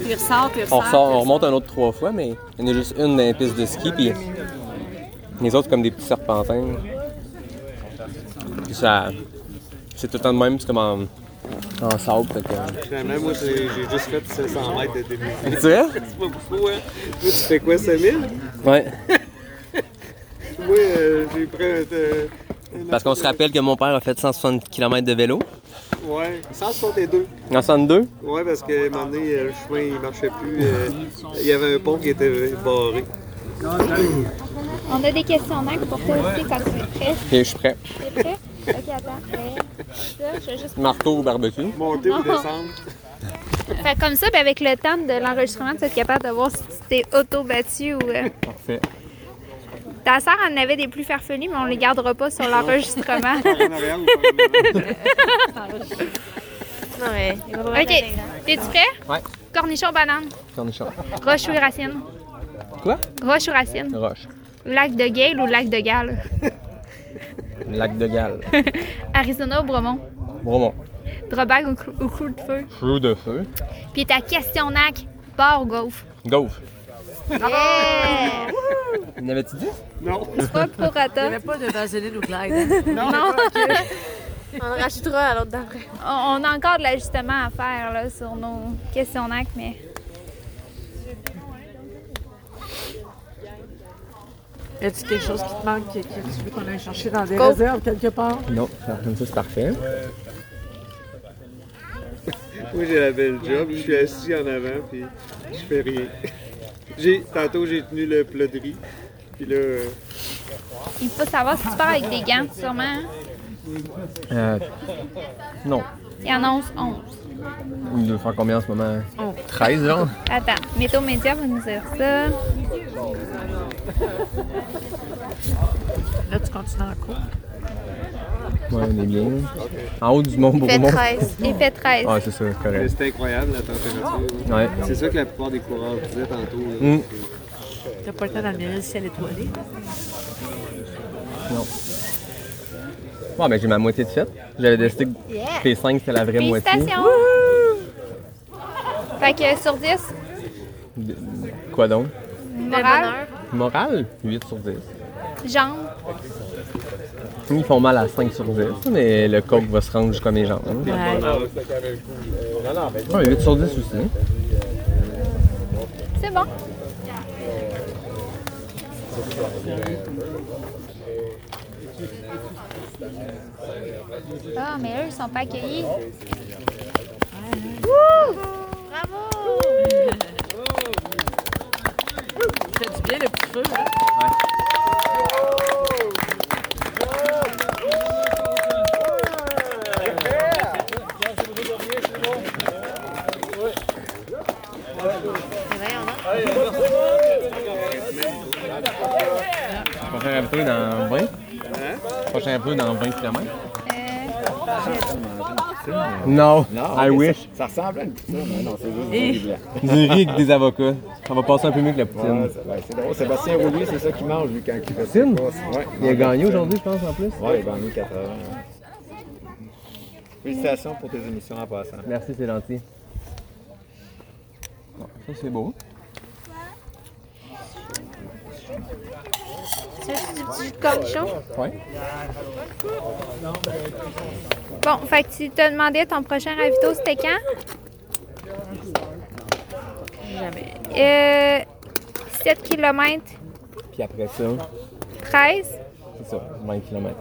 Puis ressort, On, ressort. ressort, puis on remonte un autre trois fois, mais il y en a juste une dans les pistes de ski, puis les autres comme des petits serpentins. Puis ça. C'est tout le temps de même, c'est comme en, en sable, fait que. finalement, moi, j'ai juste fait 700 mètres de début. Tu sais? C'est pas beaucoup, hein? Toi, tu fais quoi, 5000? Ouais. Moi, euh, j'ai pris un. euh, un- Parce qu'on se rappelle que mon père a fait 160 km de vélo. Ouais, 162. En 62? Ouais, parce qu'à un moment donné, euh, le chemin, il marchait plus. euh, Il y avait un pont qui était barré. On a des questionnaires pour toi aussi quand tu es prêt. Et je suis prêt. T'es prêt? Ok, attends. Euh, ça, je vais juste Marteau ou barbecue? Monter ou descendre? Fait comme ça, puis avec le temps de l'enregistrement, tu vas être capable de voir si tu t'es auto-battu ou. euh, Parfait. Ta sœur en avait des plus farfelus, mais on les gardera pas sur l'enregistrement. Non, mais il va pas OK. T'es-tu prêt? Ouais. Cornichon banane? Cornichon. Roche ou racine? Quoi? Roche ou racine? Roche. Lac de Gale ou lac de Galles? Lac de Galles. Arizona ou Bromont? Bromont. Drawback ou, clou- ou clou de feu? Crew de feu. Puis ta question NAC, bar ou gaufre? Gaufre. Yeah! Vous n'avais-tu dit? Non. Pas pour Il n'y avait pas de vaseline ou Clyde. hein? Non. On le rachètera à l'autre d'après. on, on a encore de l'ajustement à faire là, sur nos questions NAC, mais Y a-t-il quelque chose qui te manque, que, que tu veux qu'on aille chercher dans des Go. réserves quelque part? Non, ça, comme ça, c'est parfait. Moi, j'ai la belle job. Je suis assis en avant, puis je fais rien. J'ai, tantôt, j'ai tenu le plat de riz. Puis là, euh, il faut savoir si tu pars avec des gants, sûrement. hein? Euh, non. Il y en a 11. 11. Il doit faire combien en ce moment? 13, genre? Attends, Météo Média va nous dire ça. Là, tu continues en cours? Ouais, on est bien. En haut du mont Il fait Bourmont. 13. Il fait 13. Ah, c'est ça, c'est correct. c'était incroyable la température. Ouais. C'est ça que la plupart des coureurs disaient tantôt. Mm. T'as pas le temps d'admirer le ciel étoilé? Non. Bon, ben j'ai ma moitié de faite. J'avais décidé que Yeah. P5 c'était la vraie moitié. Félicitations! Fait que sur 10, De- Quoi donc? moral, Moral? 8 sur 10. jambes, Ils font mal à 5 sur 10, mais le coke va se rendre jusqu'à mes jambes. hein. Ouais. Ouais, 8 sur 10 aussi. c'est bon. Ah, mais eux, ils sont pas accueillis. Bravo! Ça fait du bien le petit feu. hein? Prochain est dans 20. Prochain ravito est dans 20 km. Euh, Non, I wish. Ça ressemble à une poutine, mais non, c'est juste du riz blanc. Du riz avec des avocats. Ça va passer un peu mieux que la poutine. Ouais, c'est ouais, c'est drôle. Sébastien Roulier, c'est ça qu'il mange, lui, quand il fait Poutine? ses courses. Ouais, Il a gagné aujourd'hui, je pense, en plus. Ouais, il a gagné 4 heures. ouais. Félicitations pour tes émissions en passant. Merci, c'est gentil. Bon, ça, c'est beau. Veux du petit cornichon? Ouais. Bon, fait que tu te demandais ton prochain ravito, c'était quand? Jamais. Euh, 7 km, Puis après ça, 13. c'est ça, 20 km.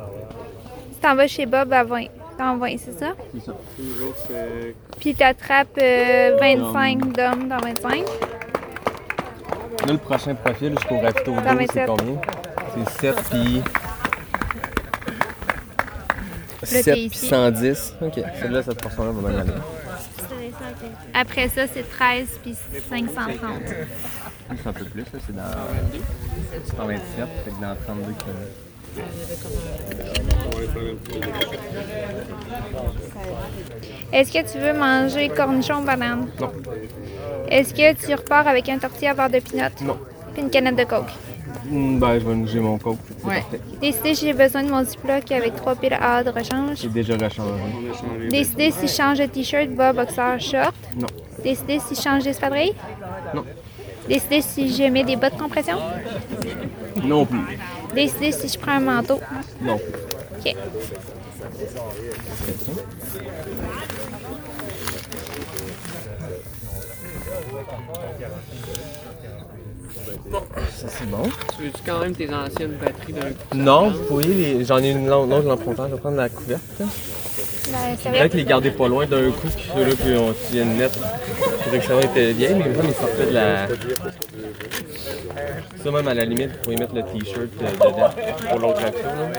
Tu t'en vas chez Bob à 20. T'en 20, c'est ça? C'est ça. C'est Puis t'attrapes euh, 25 d'hommes dans 25. Là, le prochain profil jusqu'au ravito 12, 27. c'est combien? C'est 7 puis... t'es 7 puis ici. 110. Ok, celle-là, cette portion-là va bien aller. Après ça, c'est 13 puis 530. C'est un peu plus, là, c'est dans 127, fait que dans 32 km. Est-ce que tu veux manger cornichon banane? Non. Est-ce que tu repars avec un tortilla à beurre de pinot? Non. Puis une canette de coke? Ben, je vais nous j'ai mon coke. Ouais. Décider si j'ai besoin de mon Ziploc avec trois piles A de rechange. J'ai déjà rechangé. Décider si je change de t-shirt, bas, boxer, short. Non. Décider si je change d'espadrille. Non. Décider si je mets des bottes de compression. Non plus. Décider si je prends un manteau. Non. OK. Ça, c'est bon. Tu veux-tu quand même tes anciennes batteries d'un coup? Non, vous voyez, les- j'en ai une longue, longue l'emprunteur. Je vais prendre la couverte. Ben, que les garder pas loin d'un coup, puis ceux-là qui ont tiennent net. La direction était vieille, mais comme ça, ils sortaient de la. Ça, même à la limite, vous pouvez mettre le t-shirt euh, dedans pour l'autre action. là.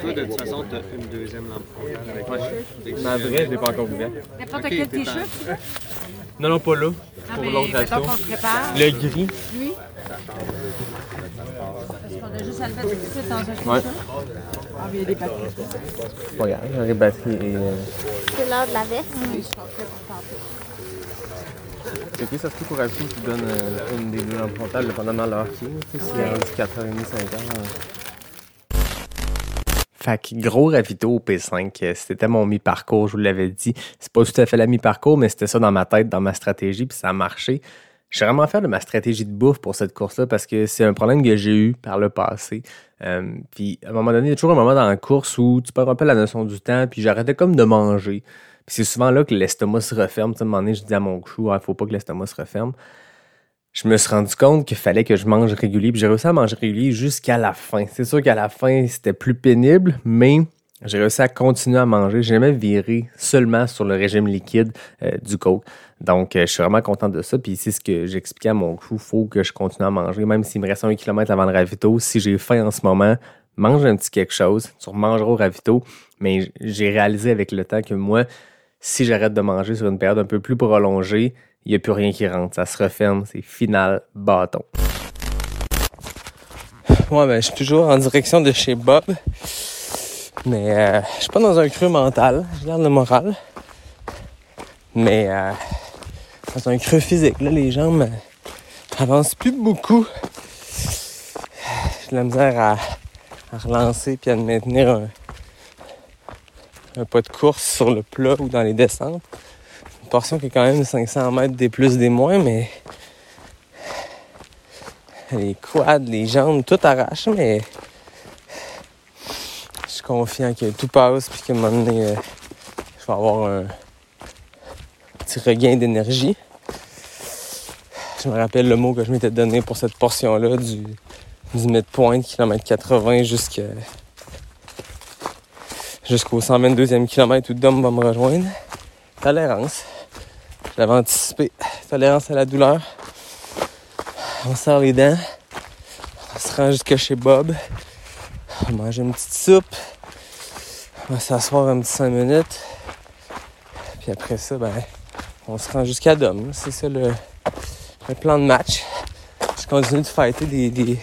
Toi, de toute façon, t'as une deuxième lampe frontale avec Ouais. Ma vraie, je l'ai pas encore ouverte. N'importe quel t-shirt, tu veux? Non, non, pas là. Ah, Pour mais l'autre mettons action. qu'on se prépare. Le gris. Oui. On a juste à le mettre tout de suite dans un Ouais. Ah, mais il y a des. C'est pas grave, j'aurais batterie et. euh, C'est l'heure de la veste. C'est que ça se peut pour Ravito qui donne euh, une des deux lampes frontales dépendamment de leur pied. Tu sais, s'il est rendu 4h30, 5h. Fait que gros ravito au P5, euh, c'était mon mi-parcours, je vous l'avais dit. C'est pas tout à fait la mi-parcours, mais c'était ça dans ma tête, dans ma stratégie, puis ça a marché. Je suis vraiment fier de ma stratégie de bouffe pour cette course-là parce que c'est un problème que j'ai eu par le passé. Euh, puis à un moment donné, il y a toujours un moment dans la course où tu perds un peu la notion du temps, puis j'arrêtais comme de manger. Puis c'est souvent là que l'estomac se referme. Tu sais, à un moment donné, je dis à mon crew, il faut pas que l'estomac se referme. Je me suis rendu compte qu'il fallait que je mange régulier, puis j'ai réussi à manger régulier jusqu'à la fin. C'est sûr qu'à la fin, c'était plus pénible, mais j'ai réussi à continuer à manger. J'ai jamais viré seulement sur le régime liquide euh, du coke. Donc, euh, je suis vraiment content de ça. Puis c'est ce que j'expliquais à mon crew. faut que je continue à manger. Même s'il me reste un kilomètre avant le ravito, si j'ai faim en ce moment, mange un petit quelque chose. Tu remangeras au ravito. Mais j'ai réalisé avec le temps que moi, si j'arrête de manger sur une période un peu plus prolongée, il n'y a plus rien qui rentre. Ça se referme. C'est final bâton. Ouais, ben, je suis toujours en direction de chez Bob. Mais euh, je suis pas dans un creux mental. Je garde le moral. Mais euh, dans un creux physique. Là, les jambes euh, avancent plus beaucoup. J'ai de la misère à, à relancer puis à maintenir un, un pas de course sur le plat ou dans les descentes. Portion qui est quand même de 500 mètres des plus des moins, mais les quads, les jambes, tout arrache, mais je suis confiant que tout passe puis qu'à un moment donné, euh, je vais avoir un petit regain d'énergie. Je me rappelle le mot que je m'étais donné pour cette portion-là du, du midpoint, kilomètre 80 jusqu'à jusqu'au 122e kilomètre où Dom va me rejoindre. Tolérance. Je l'avais anticipé. Tolérance à la douleur. On serre les dents. On se rend jusque chez Bob. On mange une petite soupe. On va s'asseoir un petit 5 minutes. Puis après ça, ben, on se rend jusqu'à Dom. C'est ça le, le plan de match. Je continue de fighter des, des,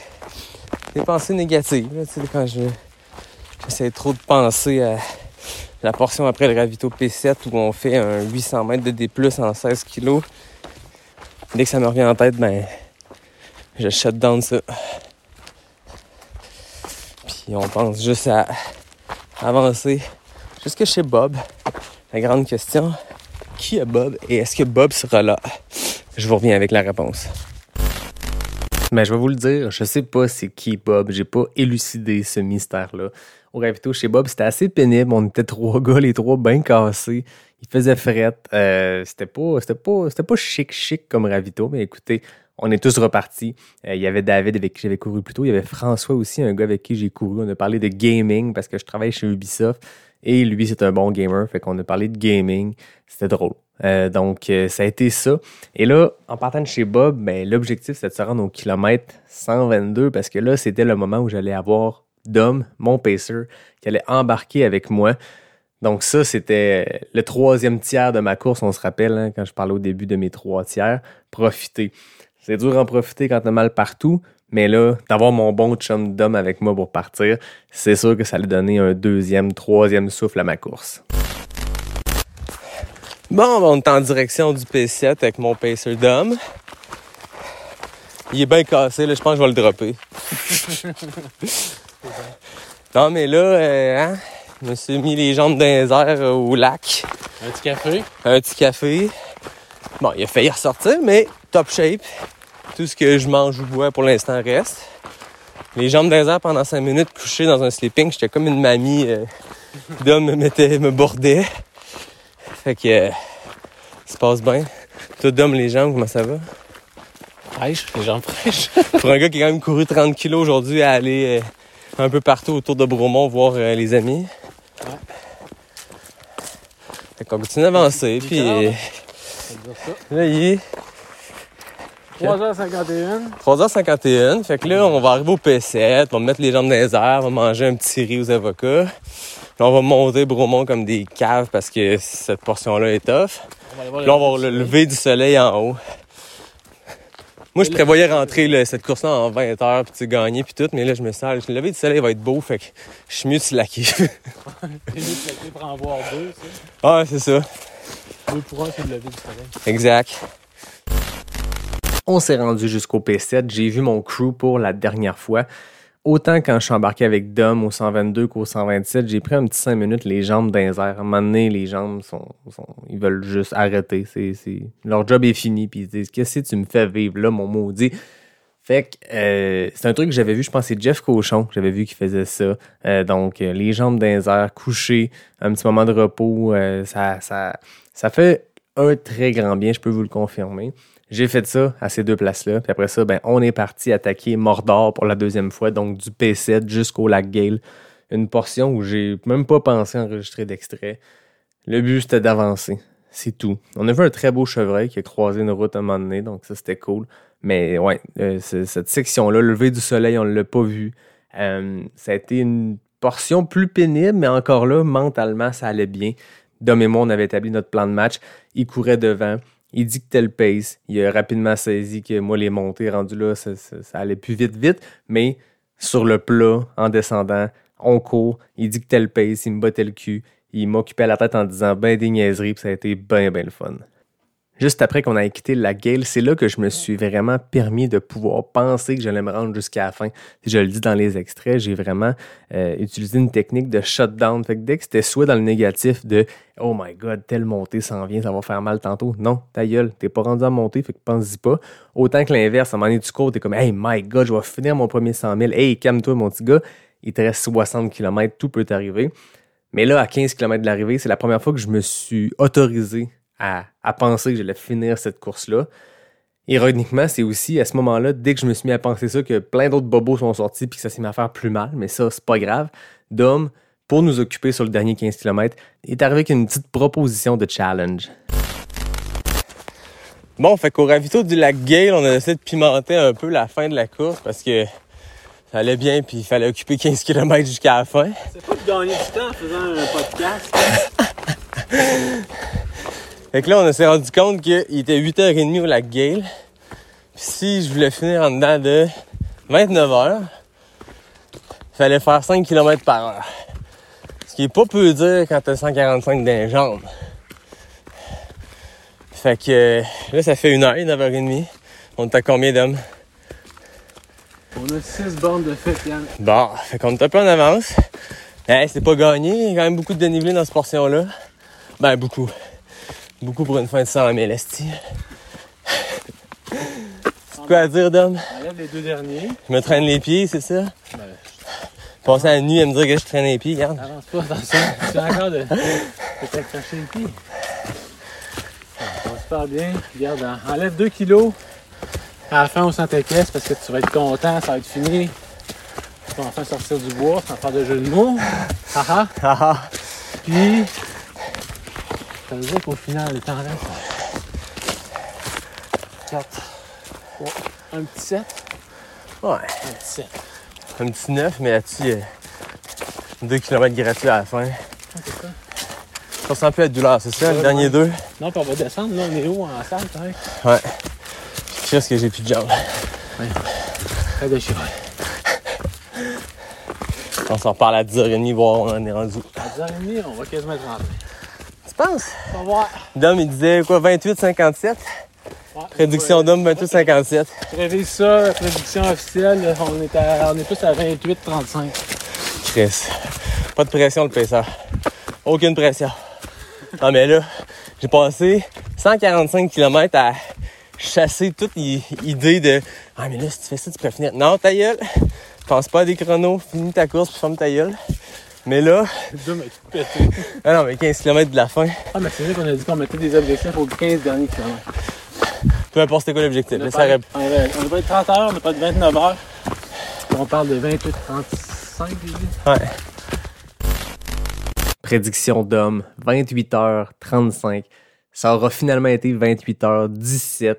des pensées négatives. tu sais, quand je, j'essaie trop de penser à la portion après le ravito P7 où on fait un 800 mètres de D+, en 16 kilos. Dès que ça me revient en tête, ben, je shut down ça. Puis on pense juste à avancer jusque chez Bob. La grande question, qui est Bob et est-ce que Bob sera là? Je vous reviens avec la réponse. Mais je vais vous le dire, je sais pas c'est qui Bob. J'ai pas élucidé ce mystère-là. Au ravito chez Bob, c'était assez pénible. On était trois gars, les trois bien cassés. Il faisait fret. Euh, c'était pas, c'était pas, pas chic chic comme ravito, mais écoutez, on est tous repartis. Euh, il y avait David avec qui j'avais couru plus tôt. Il y avait François aussi, un gars avec qui j'ai couru. On a parlé de gaming parce que je travaille chez Ubisoft. Et lui, c'est un bon gamer. Fait qu'on a parlé de gaming. C'était drôle. Euh, donc, euh, ça a été ça. Et là, en partant de chez Bob, ben, l'objectif, c'était de se rendre au kilomètre 122 parce que là, c'était le moment où j'allais avoir Dom, mon pacer, qui allait embarquer avec moi. Donc ça, c'était le troisième tiers de ma course, on se rappelle, hein, quand je parlais au début de mes trois tiers. Profiter. C'est dur d'en profiter quand t'as mal partout, mais là, d'avoir mon bon chum d'homme avec moi pour partir, c'est sûr que ça allait donner un deuxième, troisième souffle à ma course. Bon, on est en direction du P7 avec mon pacer d'homme. Il est bien cassé, là, je pense que je vais le dropper. non, mais là, euh, hein, je me suis mis les jambes dans les airs euh, au lac. Un petit café? Un petit café. Bon, il a failli ressortir, mais top shape. Tout ce que je mange ou bois pour l'instant reste. Les jambes dans les airs pendant 5 minutes couché dans un sleeping. J'étais comme une mamie euh, d'homme me mettait, me bordait. Fait que euh, ça se passe bien. Toi, d'homme, les jambes, comment ça va? Fraîche, les jambes fraîches. Pour un gars qui a quand même couru 30 kilos aujourd'hui à aller un peu partout autour de Bromont voir euh, les amis. Ouais. Fait qu'on continue d'avancer, puis euh, là, il est 3h51. 3h51. Fait que là, on va arriver au P7, on va mettre les jambes dans les airs, on va manger un petit riz aux avocats. Puis on va monter Bromont comme des caves parce que cette portion-là est tough. On va aller voir Puis là, on va le lever du soleil en haut. Moi, je prévoyais rentrer là, cette course-là en 20 heures, puis tu gagner, puis tout, mais là, je me sens, le lever du soleil va être beau, fait que je suis mieux de slacker. C'est mieux de slacker pour en voir deux, ça. ah, c'est ça. Deux pour un, c'est de lever du soleil. Exact. On s'est rendu jusqu'au P7. J'ai vu mon crew pour la dernière fois. Autant quand je suis embarqué avec Dom au 122 qu'au 127, j'ai pris un petit 5 minutes les jambes les airs. À un moment donné, les jambes sont, ils veulent juste arrêter. Leur job est fini. Puis ils se disent Qu'est-ce que tu me fais vivre là, mon maudit? Fait que euh, c'est un truc que j'avais vu, je pense c'est Jeff Cochon, j'avais vu qu'il faisait ça. Euh, donc, euh, les jambes airs, couché, un petit moment de repos, ça, ça, ça fait un très grand bien, je peux vous le confirmer. J'ai fait ça à ces deux places-là. Puis après ça, ben, on est parti attaquer Mordor pour la deuxième fois, donc du P7 jusqu'au lac Gale. Une portion où j'ai même pas pensé enregistrer d'extrait. Le but, c'était d'avancer. C'est tout. On a vu un très beau chevreuil qui a croisé une route à un moment donné, donc ça, c'était cool. Mais ouais, euh, cette section-là, le lever du soleil, on ne l'a pas vu. Euh, ça a été une portion plus pénible, mais encore là, mentalement, ça allait bien. Dom et moi, on avait établi notre plan de match. Il courait devant. Il dictait le pace. Il a rapidement saisi que moi, les montées rendues là, ça, allait plus vite, vite. Mais sur le plat, en descendant, on court. Il dictait le pace. Il me bottait le cul. Il m'occupait la tête en disant ben des niaiseries. Puis ça a été bien, bien le fun. Juste après qu'on ait quitté la Gale, c'est là que je me suis vraiment permis de pouvoir penser que j'allais me rendre jusqu'à la fin. Je le dis dans les extraits, j'ai vraiment euh, utilisé une technique de shutdown. Fait que dès que c'était soit dans le négatif de Oh my god, telle montée s'en vient, ça va faire mal tantôt. Non, ta gueule, t'es pas rendu à monter, fait que pense-y pas. Autant que l'inverse, à un moment donné, tu cours, t'es comme Hey my god, je vais finir mon premier 100 000. Hey, calme-toi, mon petit gars. Il te reste 60 km, tout peut t'arriver. Mais là, à 15 km de l'arrivée, c'est la première fois que je me suis autorisé à, à penser que j'allais finir cette course-là. Ironiquement, c'est aussi à ce moment-là, dès que je me suis mis à penser ça, que plein d'autres bobos sont sortis puis que ça s'est mis à faire plus mal, mais ça, c'est pas grave. Dom, pour nous occuper sur le dernier 15 km, est arrivé avec une petite proposition de challenge. Bon, fait qu'au ravito du lac Gale, on a essayé de pimenter un peu la fin de la course parce que ça allait bien puis il fallait occuper 15 km jusqu'à la fin. C'est pas de gagner du temps en faisant un podcast. Fait que là, on s'est rendu compte qu'il était 8h30 au lac Gale. Puis si je voulais finir en dedans de 29 heures, il fallait faire 5 km par heure. Ce qui est pas peu dire quand t'as 145 dans les jambes. Fait que euh, là, ça fait 1h, 9h30. On est à combien d'hommes? On a 6 bornes de fête, Yann. Bon, fait qu'on est un peu en avance. Hey, c'est pas gagné. Il y a quand même beaucoup de dénivelé dans cette portion-là. Ben, beaucoup. Beaucoup pour une fin de 100 000, esti. C'est quoi à dire, Dom? Enlève les deux derniers. Je me traîne les pieds, c'est ça? Ben, Passer la nuit à me dire que je traîne les pieds, regarde. avance pas, attention. Tu as encore de, de t'accrocher le pied. Ça va super bien. Regarde, en- enlève 2 kilos. À la fin, on s'en caisse parce que tu vas être content, ça va être fini. Tu vas enfin sortir du bois, sans faire de jeu de mots. Haha. Haha. Puis, ça veut dire qu'au final, le temps reste. 4, 3, un petit 7. Ouais. Un petit 7. Un petit 9, mais là-dessus, 2 km gratuits à la fin. c'est ça. Ça sent plus la douleur, c'est ça, le Ouais, dernier ouais. deux? Non, puis on va descendre, là, on est haut en salle, correct? Ouais. Qu'est-ce que j'ai plus de jambes? Très déchiré. On s'en reparle à 10h30, voir où on en est rendu. À 10h30, on va quasiment être rentré. Tu penses? On va voir. Dom, il disait quoi, 28,57? Ouais, Prédiction d'homme, 28,57. Je révise ça, prédiction officielle, on est, à, on est plus à 28-35. Chris. Pas de pression, le paisseur. Aucune pression. Non, mais là, j'ai passé 145 km à chasser toute idée de Ah, mais là, si tu fais ça, tu peux finir. Non, ta gueule. Pense pas à des chronos. Finis ta course, puis ferme ta gueule. Mais là, Deux pété. ah non, mais 15 km de la fin. Ah, mais c'est vrai qu'on a dit qu'on mettait des objectifs aux 15 derniers kilomètres. Peu importe c'était quoi l'objectif. On a ça pas- aurait- on n'a pas de 30 heures, on n'a pas de 29 heures. On parle de 28-35, j'ai dit. Ouais. Prédiction d'homme, 28h35. Ça aura finalement été 28h17.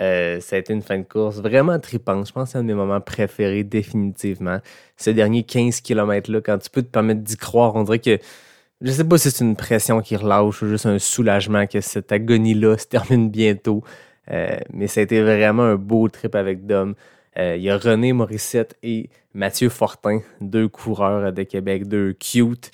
Euh, ça a été une fin de course vraiment tripante. Je pense que c'est un de mes moments préférés, définitivement. Ce dernier 15 km-là, quand tu peux te permettre d'y croire, on dirait que. Je sais pas si c'est une pression qui relâche ou juste un soulagement que cette agonie-là se termine bientôt. Euh, mais ça a été vraiment un beau trip avec Dom. Euh, il y a René Morissette et Mathieu Fortin, deux coureurs de Québec, deux cute,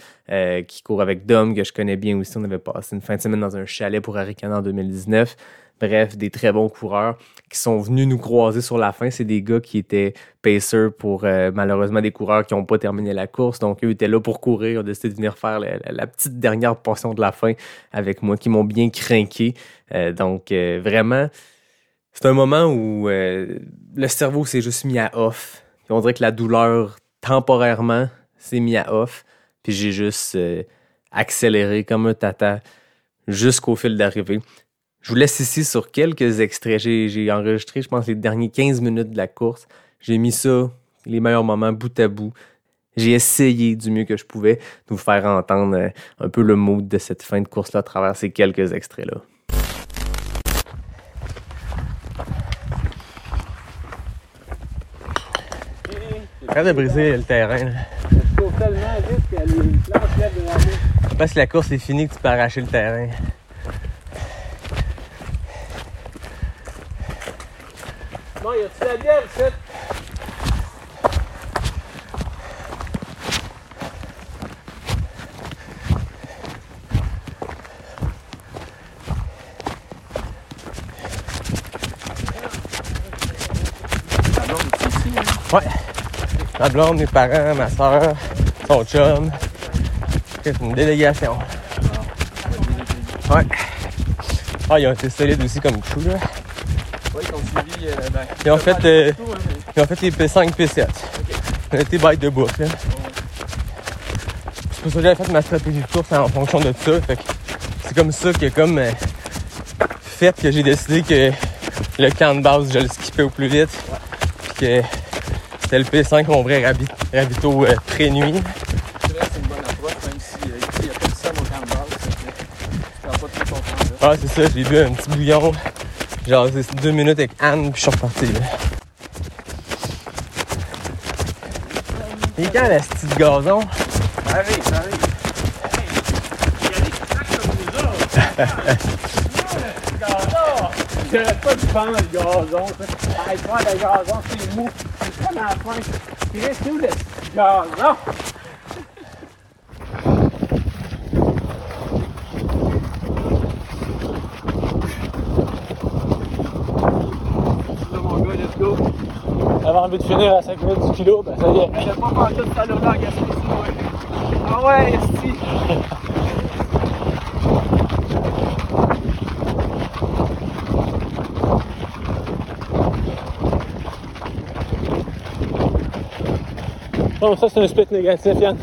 qui courent avec Dom, que je connais bien aussi. On avait passé une fin de semaine dans un chalet pour Aricana en 2019. Bref, des très bons coureurs qui sont venus nous croiser sur la fin. C'est des gars qui étaient pacers pour euh, malheureusement des coureurs qui n'ont pas terminé la course. Donc, eux étaient là pour courir. Ont décidé de venir faire la, petite dernière portion de la fin avec moi, qui m'ont bien craqué. Euh, donc, euh, vraiment, c'est un moment où le cerveau s'est juste mis à off. On dirait que la douleur, temporairement, s'est mis à off. Puis j'ai juste accéléré comme un tata jusqu'au fil d'arrivée. Je vous laisse ici sur quelques extraits. J'ai, enregistré, je pense, les derniers 15 minutes de la course. J'ai mis ça, les meilleurs moments, bout à bout. J'ai essayé du mieux que je pouvais de vous faire entendre euh, un peu le mood de cette fin de course-là à travers ces quelques extraits-là. Arrête de briser le terrain. là. Je cours tellement vite les. Parce que la course est finie que tu peux arracher le terrain. Bon, y a-tu la bière, ici? Ouais. Ma blonde, mes parents, ma soeur, son chum. C'est une délégation. Ouais. Ah, ils ont été solides aussi comme crew, là. Euh, ben, Ils ont fait, euh, hein, mais- ils ont fait les P5, P7. On a été bike de bout, là. C'est pour ça que j'avais fait ma stratégie de course en fonction de ça. Fait que c'est comme ça que, comme, euh, fait que j'ai décidé que le camp de base, je le skippais au plus vite. Puis que c'était le P5, mon vrai rabi- ravito euh, pré-nuit. C'est vrai, c'est une bonne approche, même si euh, ici, il n'y a pas de somme au camp de base. fait que Tu prends pas trop ton temps là. Ah, c'est ça, j'ai bu un petit bouillon. Genre, c'est deux minutes avec Anne, puis je suis reparti, là. Et quand la petite gazon? Ça arrive, ça arrive. J'aurais pas dû prendre le gazon. ça. Hey, prendre le gazon, c'est mou. C'est pas dans la fin. Il reste où le petit gazon? Là, mon gars, let's go. Avant envie de finir à 5 minutes du kilo, ben ça y est. J'ai pas pensé de ça là en Gaspésie, ouais. Ah ouais, esti. Oh, ça c'est un split négatif, Yann.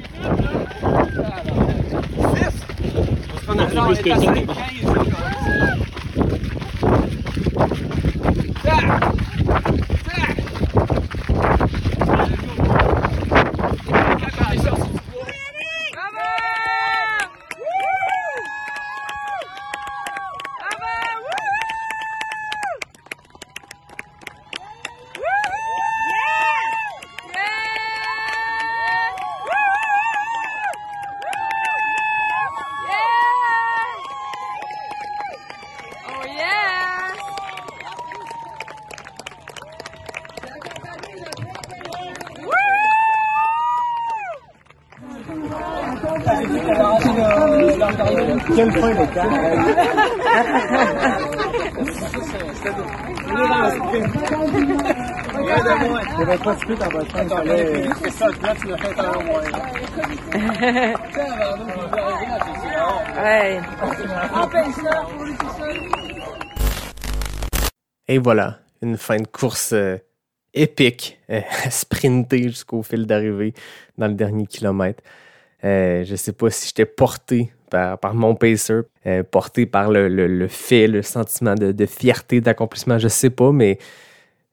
toi. On a fait plus que ça. Oh yeah! Et voilà, une fin de course euh, épique, euh, sprinter jusqu'au fil d'arrivée dans le dernier kilomètre. Euh, je sais pas si j'étais porté par, mon pacer, euh, porté par le, le- fait, le sentiment de, fierté, d'accomplissement, je sais pas, mais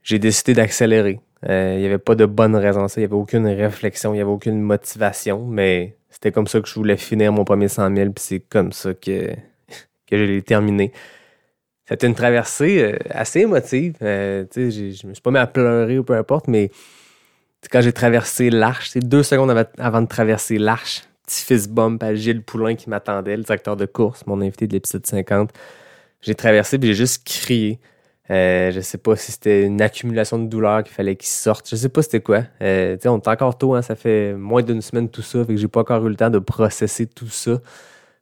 j'ai décidé d'accélérer. Euh, Il n'y avait pas de bonne raison ça, il n'y avait aucune réflexion, il n'y avait aucune motivation, mais c'était comme ça que je voulais finir mon premier 100 000, puis c'est comme ça que, je l'ai terminé. C'était une traversée euh, assez émotive. Euh, je me suis pas mis à pleurer ou peu importe, mais quand j'ai traversé l'arche, c'est deux secondes avant de traverser l'arche, petit fist bump à Gilles Poulain qui m'attendait, le directeur de course, mon invité de l'épisode 50. J'ai traversé puis j'ai juste crié. Euh, je sais pas si c'était une accumulation de douleur qu'il fallait qu'il sorte. Je sais pas c'était quoi. Euh, on est encore tôt, hein, ça fait moins d'une semaine tout ça, fait que j'ai pas encore eu le temps de processer tout ça.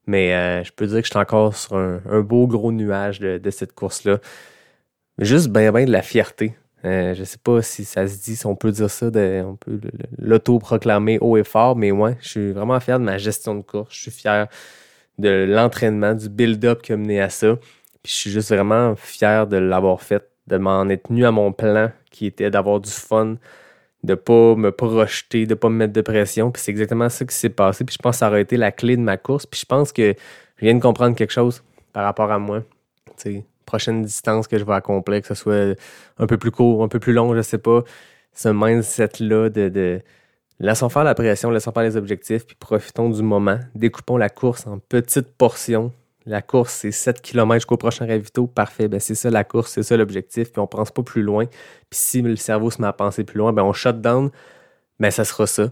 Mais euh, je peux dire que je suis encore sur un, beau gros nuage de, cette course-là. Juste ben ben de la fierté. Euh, je sais pas si ça se dit, si on peut dire ça, on peut l'auto-proclamer haut et fort, mais ouais, je suis vraiment fier de ma gestion de course. Je suis fier de l'entraînement, du build-up qui a mené à ça. Puis je suis juste vraiment fier de l'avoir fait, de m'en être tenu à mon plan qui était d'avoir du fun, de pas me projeter, de pas me mettre de pression. Puis c'est exactement ça qui s'est passé. Puis je pense que ça aurait été la clé de ma course. Puis je pense que je viens de comprendre quelque chose par rapport à moi. Prochaine distance que je vais accomplir, que ce soit un peu plus court, un peu plus long, je sais pas. Ce mindset-là de, laissons faire la pression, laissons faire les objectifs, puis profitons du moment. Découpons la course en petites portions. La course, c'est 7 km jusqu'au prochain ravito. Parfait. Ben, c'est ça la course, c'est ça l'objectif. Puis on pense pas plus loin. Puis si le cerveau se met à penser plus loin, ben on shut down. Ben ça sera ça.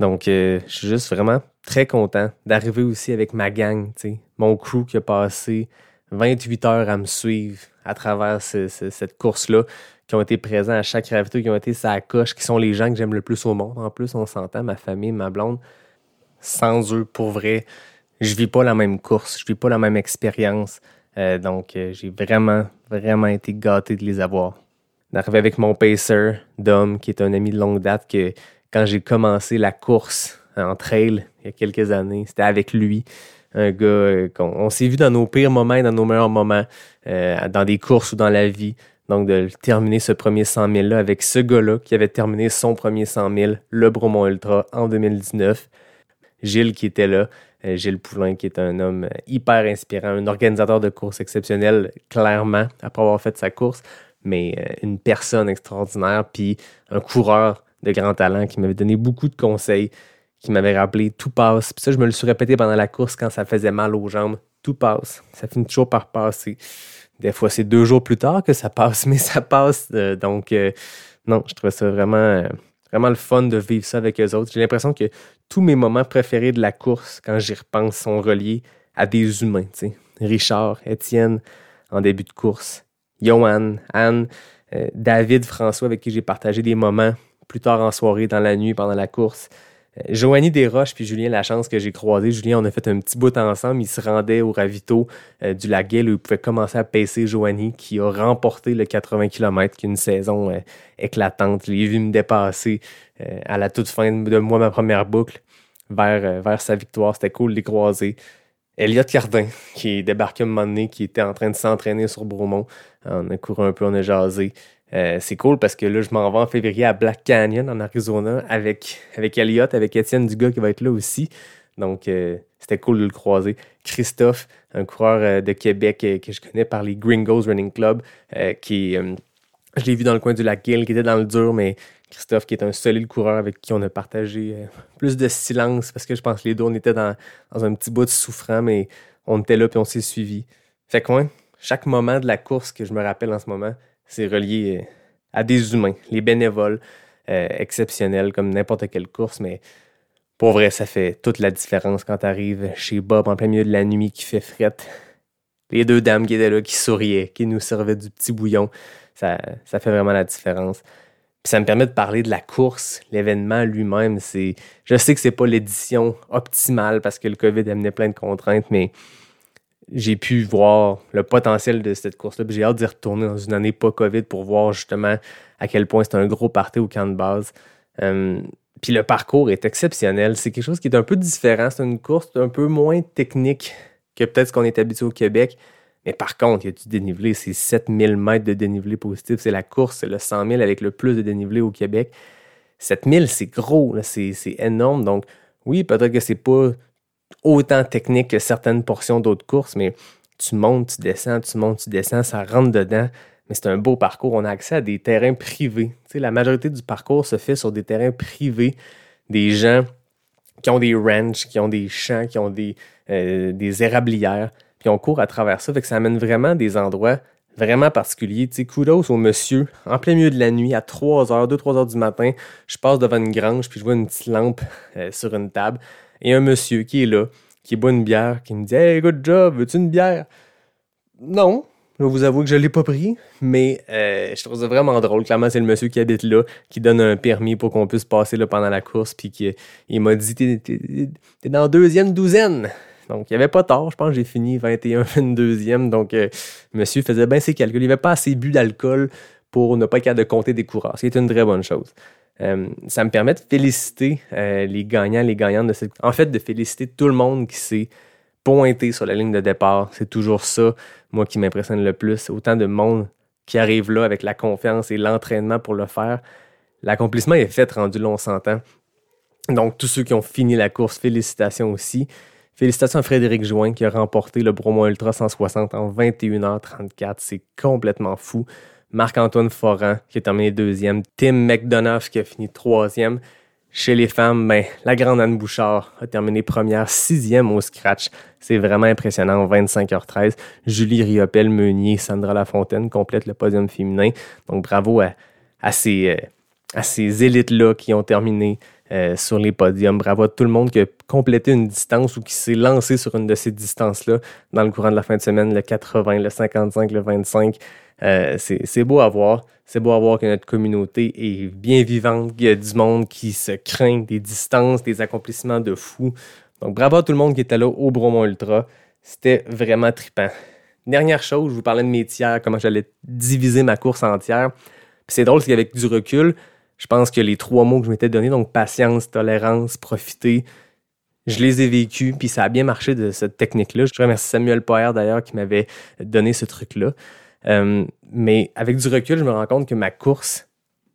Donc, euh, je suis juste vraiment très content d'arriver aussi avec ma gang, mon crew qui a passé 28 heures à me suivre à travers ce- ce- cette course-là, qui ont été présents à chaque ravito, qui ont été sa coche, qui sont les gens que j'aime le plus au monde. En plus, on s'entend, ma famille, ma blonde. Sans eux, pour vrai, je vis pas la même course, je vis pas la même expérience. Euh, donc, euh, j'ai vraiment, vraiment été gâté de les avoir. D'arriver avec mon pacer, Dom, qui est un ami de longue date, que quand j'ai commencé la course en trail il y a quelques années, c'était avec lui. Un gars euh, qu'on on s'est vu dans nos pires moments et dans nos meilleurs moments, euh, dans des courses ou dans la vie. Donc, de terminer ce premier 100 000-là avec ce gars-là qui avait terminé son premier 100 000, le Bromont Ultra, en 2019. Gilles qui était là, euh, Gilles Poulain qui est un homme hyper inspirant, un organisateur de courses exceptionnel, clairement, après avoir fait sa course, mais une personne extraordinaire, puis un coureur de grand talent qui m'avait donné beaucoup de conseils, qui m'avait rappelé tout passe. Puis ça, je me le suis répété pendant la course quand ça faisait mal aux jambes. Tout passe. Ça finit toujours par passer. Des fois, c'est deux jours plus tard que ça passe, mais ça passe. Euh, donc, euh, non, je trouvais ça vraiment, euh, vraiment le fun de vivre ça avec eux autres. J'ai l'impression que tous mes moments préférés de la course, quand j'y repense, sont reliés à des humains. Richard, Étienne, en début de course, Johan, Anne, David, François, avec qui j'ai partagé des moments plus tard en soirée, dans la nuit, pendant la course. Euh, Joanie Desroches puis Julien Lachance que j'ai croisé. Julien, on a fait un petit bout ensemble. Il se rendait au ravito euh, du Laguel où il pouvait commencer à pacer Joanie qui a remporté le 80 km, qui est une saison euh, éclatante. Je l'ai vu me dépasser à la toute fin de moi, ma première boucle, vers, vers sa victoire. C'était cool de les croiser. Elliot Cardin, qui est débarqué un moment donné, qui était en train de s'entraîner sur Bromont. On a couru un peu, on a jasé. Euh, c'est cool parce que là, je m'en vais en février à Black Canyon, en Arizona, avec, avec avec Étienne Dugas qui va être là aussi. Donc, euh, c'était cool de le croiser. Christophe, un coureur euh, de Québec que je connais par les Gringos Running Club, qui, je l'ai vu dans le coin du lac Gill, qui était dans le dur, mais Christophe, qui est un solide coureur avec qui on a partagé plus de silence, parce que je pense que les deux, on était dans, dans un petit bout de souffrant, mais on était là puis on s'est suivis. Fait que, chaque moment de la course que je me rappelle en ce moment, c'est relié euh, à des humains, les bénévoles euh, exceptionnels, comme n'importe quelle course, mais pour vrai, ça fait toute la différence quand tu arrives chez Bob en plein milieu de la nuit qui fait frette. Les deux dames qui étaient là, qui souriaient, qui nous servaient du petit bouillon, ça, ça fait vraiment la différence. Puis ça me permet de parler de la course, l'événement lui-même. Je sais que c'est pas l'édition optimale parce que le COVID amenait plein de contraintes, mais j'ai pu voir le potentiel de cette course-là. J'ai hâte d'y retourner dans une année pas COVID pour voir justement à quel point c'est un gros party au camp de base. Euh, puis le parcours est exceptionnel. C'est quelque chose qui est un peu différent. C'est une course un peu moins technique que peut-être ce qu'on est habitué au Québec. Mais par contre, il y a du dénivelé. C'est 7000 mètres de dénivelé positif. C'est la course, c'est le 100 000 avec le plus de dénivelé au Québec. 7000, c'est gros, c'est énorme. Donc, oui, peut-être que c'est pas autant technique que certaines portions d'autres courses, mais tu montes, tu descends, tu montes, tu descends, ça rentre dedans. Mais c'est un beau parcours. On a accès à des terrains privés. Tu sais, la majorité du parcours se fait sur des terrains privés, des gens qui ont des ranchs, qui ont des champs, qui ont des, euh, des érablières, puis on court à travers ça. Fait que ça amène vraiment des endroits vraiment particulier. Tu sais, kudos au monsieur, en plein milieu de la nuit, à 3 h 2-3 h du matin, je passe devant une grange, puis je vois une petite lampe euh, sur une table, et un monsieur qui est là, qui boit une bière, qui me dit Hey, good job, veux-tu une bière? Non, je vous avouer que je ne l'ai pas pris, mais euh, je trouve ça vraiment drôle. Clairement, c'est le monsieur qui habite là, qui donne un permis pour qu'on puisse passer là pendant la course, puis qui, il m'a dit T'es, dans deuxième douzaine. Donc, il n'y avait pas tard. Je pense que j'ai fini 21, 22e. Donc, euh, monsieur faisait bien ses calculs. Il n'avait pas assez bu d'alcool pour ne pas être capable de compter des coureurs, ce qui est une très bonne chose. Euh, ça me permet de féliciter euh, les gagnants, les gagnantes de cette. En fait, de féliciter tout le monde qui s'est pointé sur la ligne de départ. C'est toujours ça, moi, qui m'impressionne le plus. Autant de monde qui arrive là avec la confiance et l'entraînement pour le faire. L'accomplissement est fait rendu long on Donc, tous ceux qui ont fini la course, félicitations aussi. Félicitations à Frédéric Join qui a remporté le Bromont Ultra 160 en 21h34. C'est complètement fou. Marc-Antoine Foran qui a terminé deuxième. Tim McDonough qui a fini troisième. Chez les femmes, ben, la grande Anne Bouchard a terminé première, sixième au scratch. C'est vraiment impressionnant 25h13. Julie Riopel, Meunier, Sandra Lafontaine complètent le podium féminin. Donc bravo à, euh, à ces élites-là qui ont terminé euh, sur les podiums. Bravo à tout le monde qui a complété une distance ou qui s'est lancé sur une de ces distances-là dans le courant de la fin de semaine, le 80, le 55, le 25. Euh, c'est beau à voir. C'est beau à voir que notre communauté est bien vivante, qu'il y a du monde qui se craint des distances, des accomplissements de fou. Donc bravo à tout le monde qui était là au Bromont Ultra. C'était vraiment trippant. Dernière chose, je vous parlais de mes tiers, comment j'allais diviser ma course entière. C'est drôle, c'est qu'avec du recul, je pense que les trois mots que je m'étais donnés, donc patience, tolérance, profiter, je les ai vécus, puis ça a bien marché de cette technique-là. Je remercie Samuel Poher d'ailleurs qui m'avait donné ce truc-là. Euh, mais avec du recul, je me rends compte que ma course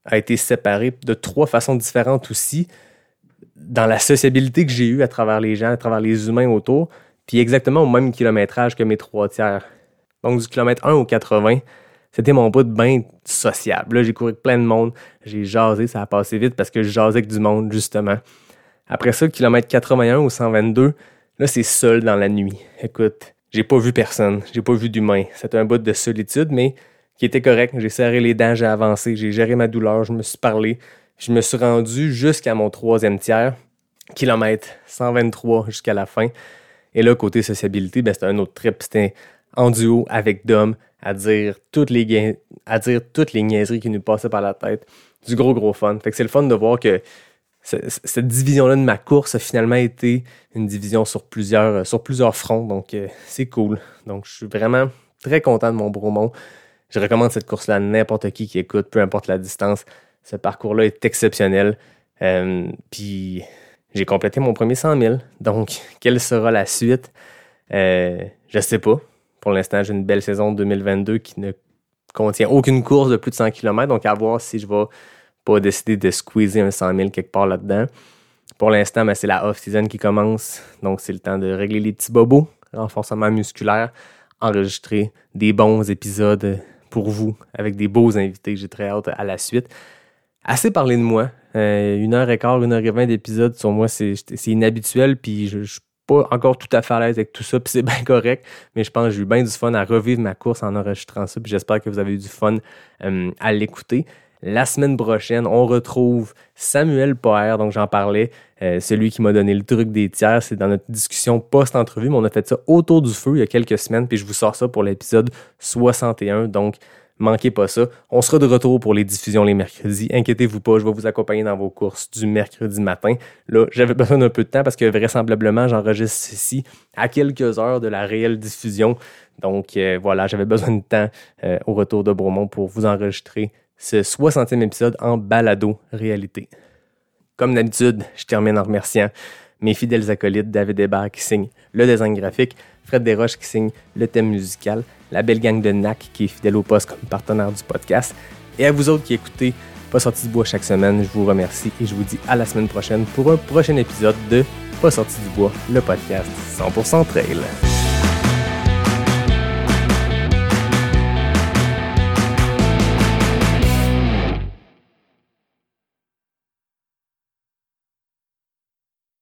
a été séparée de trois façons différentes aussi dans la sociabilité que j'ai eue à travers les gens, à travers les humains autour, puis exactement au même kilométrage que mes trois tiers. Donc du kilomètre 1 au 80, c'était mon bout de bain sociable. Là, j'ai couru avec plein de monde, j'ai jasé, ça a passé vite parce que je jasais avec du monde, justement. Après ça, kilomètre 81 ou 122, là, c'est seul dans la nuit. Écoute, j'ai pas vu personne, j'ai pas vu d'humain. C'était un bout de solitude, mais qui était correct. J'ai serré les dents, j'ai avancé, j'ai géré ma douleur, je me suis parlé. Je me suis rendu jusqu'à mon troisième tiers, kilomètre 123 jusqu'à la fin. Et là, côté sociabilité, ben, c'était un autre trip. C'était en duo avec Dom, à dire toutes les à dire toutes les niaiseries qui nous passaient par la tête. Du gros gros fun. Fait que c'est le fun de voir que cette division-là de ma course a finalement été une division sur plusieurs, sur plusieurs fronts. Donc euh, c'est cool. Donc je suis vraiment très content de mon Bromont. Je recommande cette course-là à n'importe qui qui écoute, peu importe la distance. Ce parcours-là est exceptionnel. Euh, puis j'ai complété mon premier 100 000. Donc, quelle sera la suite? Euh, je sais pas. Pour l'instant, j'ai une belle saison 2022 qui ne contient aucune course de plus de 100 km. Donc, à voir si je vais pas décider de squeezer un 100 000 quelque part là-dedans. Pour l'instant, ben, c'est la off-season qui commence. Donc, c'est le temps de régler les petits bobos, renforcement musculaire, enregistrer des bons épisodes pour vous avec des beaux invités. J'ai très hâte à la suite. Assez parlé de moi. Euh, une heure et quart, une heure et vingt d'épisodes sur moi, c'est inhabituel. Puis je, je pas encore tout à fait à l'aise avec tout ça, puis c'est bien correct, mais je pense que j'ai eu bien du fun à revivre ma course en enregistrant ça, puis j'espère que vous avez eu du fun euh, à l'écouter. La semaine prochaine, on retrouve Samuel Poher, donc j'en parlais, euh, celui qui m'a donné le truc des tiers. C'est dans notre discussion post-entrevue, mais on a fait ça autour du feu il y a quelques semaines, puis je vous sors ça pour l'épisode 61. Donc, Manquez pas ça. On sera de retour pour les diffusions les mercredis. Inquiétez-vous pas, je vais vous accompagner dans vos courses du mercredi matin. Là, j'avais besoin d'un peu de temps parce que vraisemblablement, j'enregistre ceci à quelques heures de la réelle diffusion. Donc euh, voilà, j'avais besoin de temps euh, au retour de Bromont pour vous enregistrer ce 60e épisode en balado réalité. Comme d'habitude, je termine en remerciant mes fidèles acolytes David Hébert qui signe le design graphique, Fred Desroches qui signe le thème musical, la belle gang de NAC qui est fidèle au poste comme partenaire du podcast. Et à vous autres qui écoutez Pas sorti du bois chaque semaine, je vous remercie et je vous dis à la semaine prochaine pour un prochain épisode de Pas sorti du bois, le podcast 100% trail.